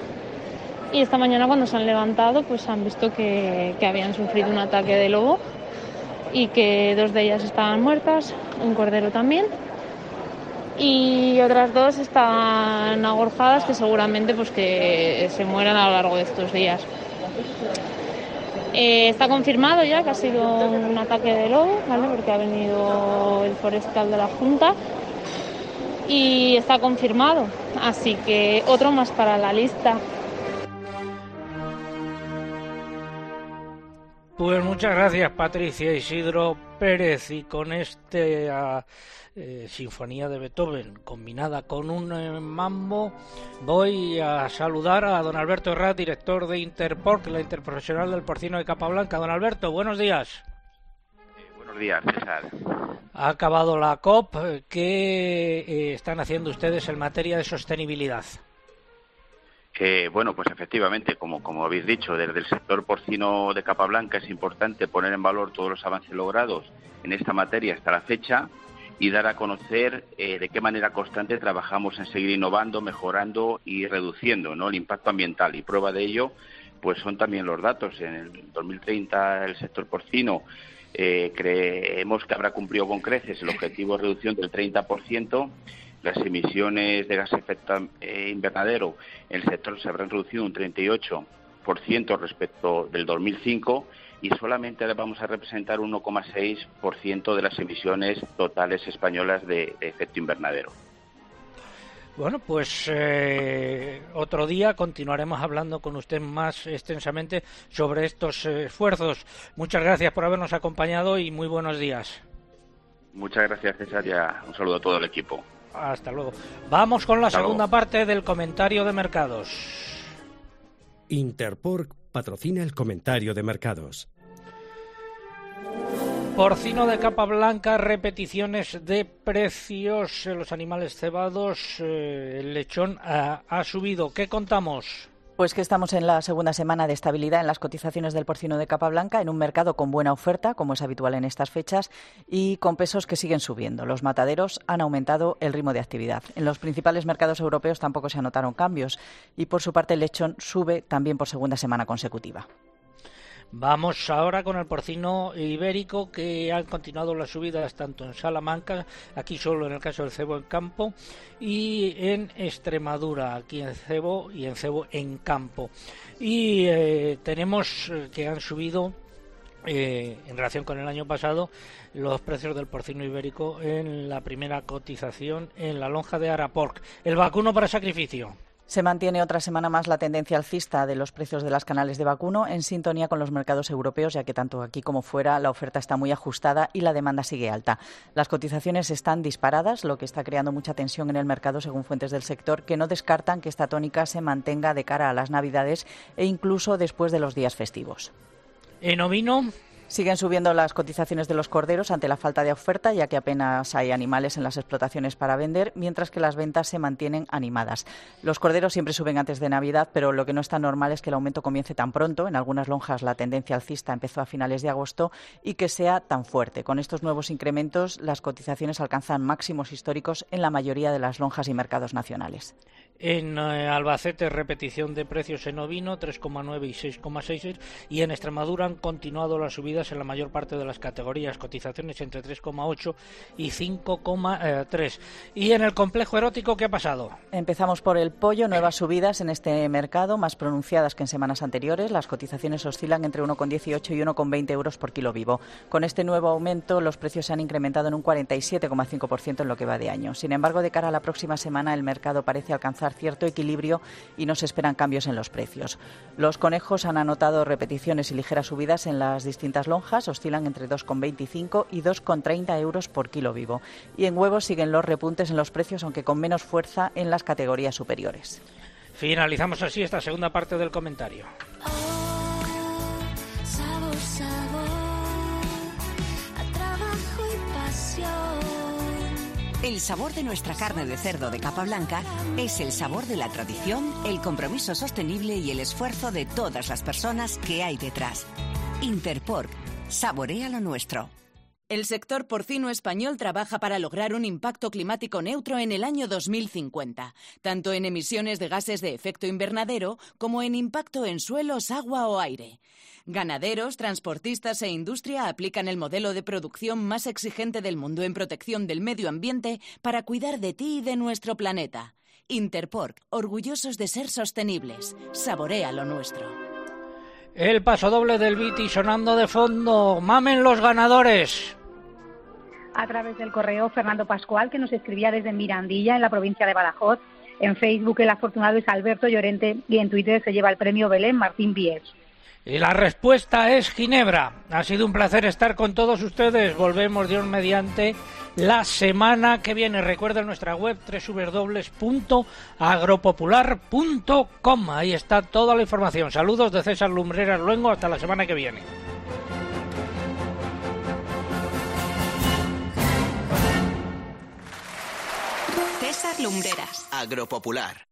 Y esta mañana cuando se han levantado pues han visto que, habían sufrido un ataque de lobo y que dos de ellas estaban muertas, un cordero también y otras dos estaban agorzadas que seguramente pues que se mueran a lo largo de estos días. Eh, está confirmado ya que ha sido un ataque de lobo, ¿vale? porque ha venido el forestal de la Junta y está confirmado. Así que otro más para la lista. Pues muchas gracias Patricia Isidro Pérez y con esta eh, sinfonía de Beethoven combinada con un eh, mambo voy a saludar a don Alberto Herrera, director de Interporc, la interprofesional del porcino de Capablanca. Don Alberto, buenos días. Buenos días, César. Ha acabado la COP. ¿Qué eh, están haciendo ustedes en materia de sostenibilidad? bueno, pues efectivamente, como, como habéis dicho, desde el sector porcino de Capablanca es importante poner en valor todos los avances logrados en esta materia hasta la fecha y dar a conocer eh, de qué manera constante trabajamos en seguir innovando, mejorando y reduciendo ¿no? el impacto ambiental. Y prueba de ello, pues son también los datos. En el 2030 el sector porcino eh, creemos que habrá cumplido con creces el objetivo de reducción del 30%. Las emisiones de gas efecto eh, invernadero en el sector se habrán reducido un 38% respecto del 2005 y solamente vamos a representar 1,6% de las emisiones totales españolas de efecto invernadero. Bueno, pues eh, otro día continuaremos hablando con usted más extensamente sobre estos eh, esfuerzos. Muchas gracias por habernos acompañado y muy buenos días. Muchas gracias, César, y un saludo a todo el equipo. Hasta luego. Vamos con la segunda parte del comentario de mercados. Interpork patrocina el comentario de mercados. Porcino de capa blanca, repeticiones de precios en los animales cebados. Eh, el lechón ha, ha subido. ¿Qué contamos? Pues que estamos en la segunda semana de estabilidad en las cotizaciones del porcino de capa blanca, en un mercado con buena oferta, como es habitual en estas fechas, y con pesos que siguen subiendo. Los mataderos han aumentado el ritmo de actividad. En los principales mercados europeos tampoco se anotaron cambios y, por su parte, el lechón sube también por segunda semana consecutiva. Vamos ahora con el porcino ibérico que han continuado las subidas tanto en Salamanca, aquí solo en el caso del cebo en campo, y en Extremadura, aquí en cebo y en cebo en campo. Y eh, tenemos eh, que han subido eh, en relación con el año pasado los precios del porcino ibérico en la primera cotización en la lonja de Araporc. El vacuno para sacrificio. Se mantiene otra semana más la tendencia alcista de los precios de las canales de vacuno en sintonía con los mercados europeos, ya que tanto aquí como fuera la oferta está muy ajustada y la demanda sigue alta. Las cotizaciones están disparadas, lo que está creando mucha tensión en el mercado según fuentes del sector, que no descartan que esta tónica se mantenga de cara a las Navidades e incluso después de los días festivos. En ovino. Siguen subiendo las cotizaciones de los corderos ante la falta de oferta, ya que apenas hay animales en las explotaciones para vender, mientras que las ventas se mantienen animadas. Los corderos siempre suben antes de Navidad, pero lo que no es tan normal es que el aumento comience tan pronto. En algunas lonjas la tendencia alcista empezó a finales de agosto y que sea tan fuerte. Con estos nuevos incrementos, las cotizaciones alcanzan máximos históricos en la mayoría de las lonjas y mercados nacionales. En eh, Albacete, repetición de precios en ovino, 3,9 y 6,6. Y en Extremadura han continuado las subidas en la mayor parte de las categorías, cotizaciones entre 3,8 y 5,3. Y en el complejo erótico, ¿qué ha pasado? Empezamos por el pollo, nuevas subidas en este mercado, más pronunciadas que en semanas anteriores. Las cotizaciones oscilan entre 1,18 y 1,20 euros por kilo vivo. Con este nuevo aumento, los precios se han incrementado en un 47,5% en lo que va de año. Sin embargo, de cara a la próxima semana, el mercado parece alcanzar cierto equilibrio y no se esperan cambios en los precios. Los conejos han anotado repeticiones y ligeras subidas en las distintas lonjas, oscilan entre 2,25 y 2,30 euros por kilo vivo. Y en huevos siguen los repuntes en los precios, aunque con menos fuerza en las categorías superiores. Finalizamos así esta segunda parte del comentario. El sabor de nuestra carne de cerdo de capa blanca es el sabor de la tradición, el compromiso sostenible y el esfuerzo de todas las personas que hay detrás. Interpork, saborea lo nuestro. El sector porcino español trabaja para lograr un impacto climático neutro en el año 2050, tanto en emisiones de gases de efecto invernadero como en impacto en suelos, agua o aire. Ganaderos, transportistas e industria aplican el modelo de producción más exigente del mundo en protección del medio ambiente para cuidar de ti y de nuestro planeta. Interpork, orgullosos de ser sostenibles. Saborea lo nuestro. El paso doble del Viti sonando de fondo. Mamen los ganadores. A través del correo Fernando Pascual, que nos escribía desde Mirandilla, en la provincia de Badajoz. En Facebook el afortunado es Alberto Llorente y en Twitter se lleva el premio Belén Martín Bies. Y la respuesta es Ginebra. Ha sido un placer estar con todos ustedes. Volvemos Dios mediante la semana que viene. Recuerden nuestra web www.agropopular.com. Ahí está toda la información. Saludos de César Lumbreras Luengo. Hasta la semana que viene. César Lumbreras. Agropopular.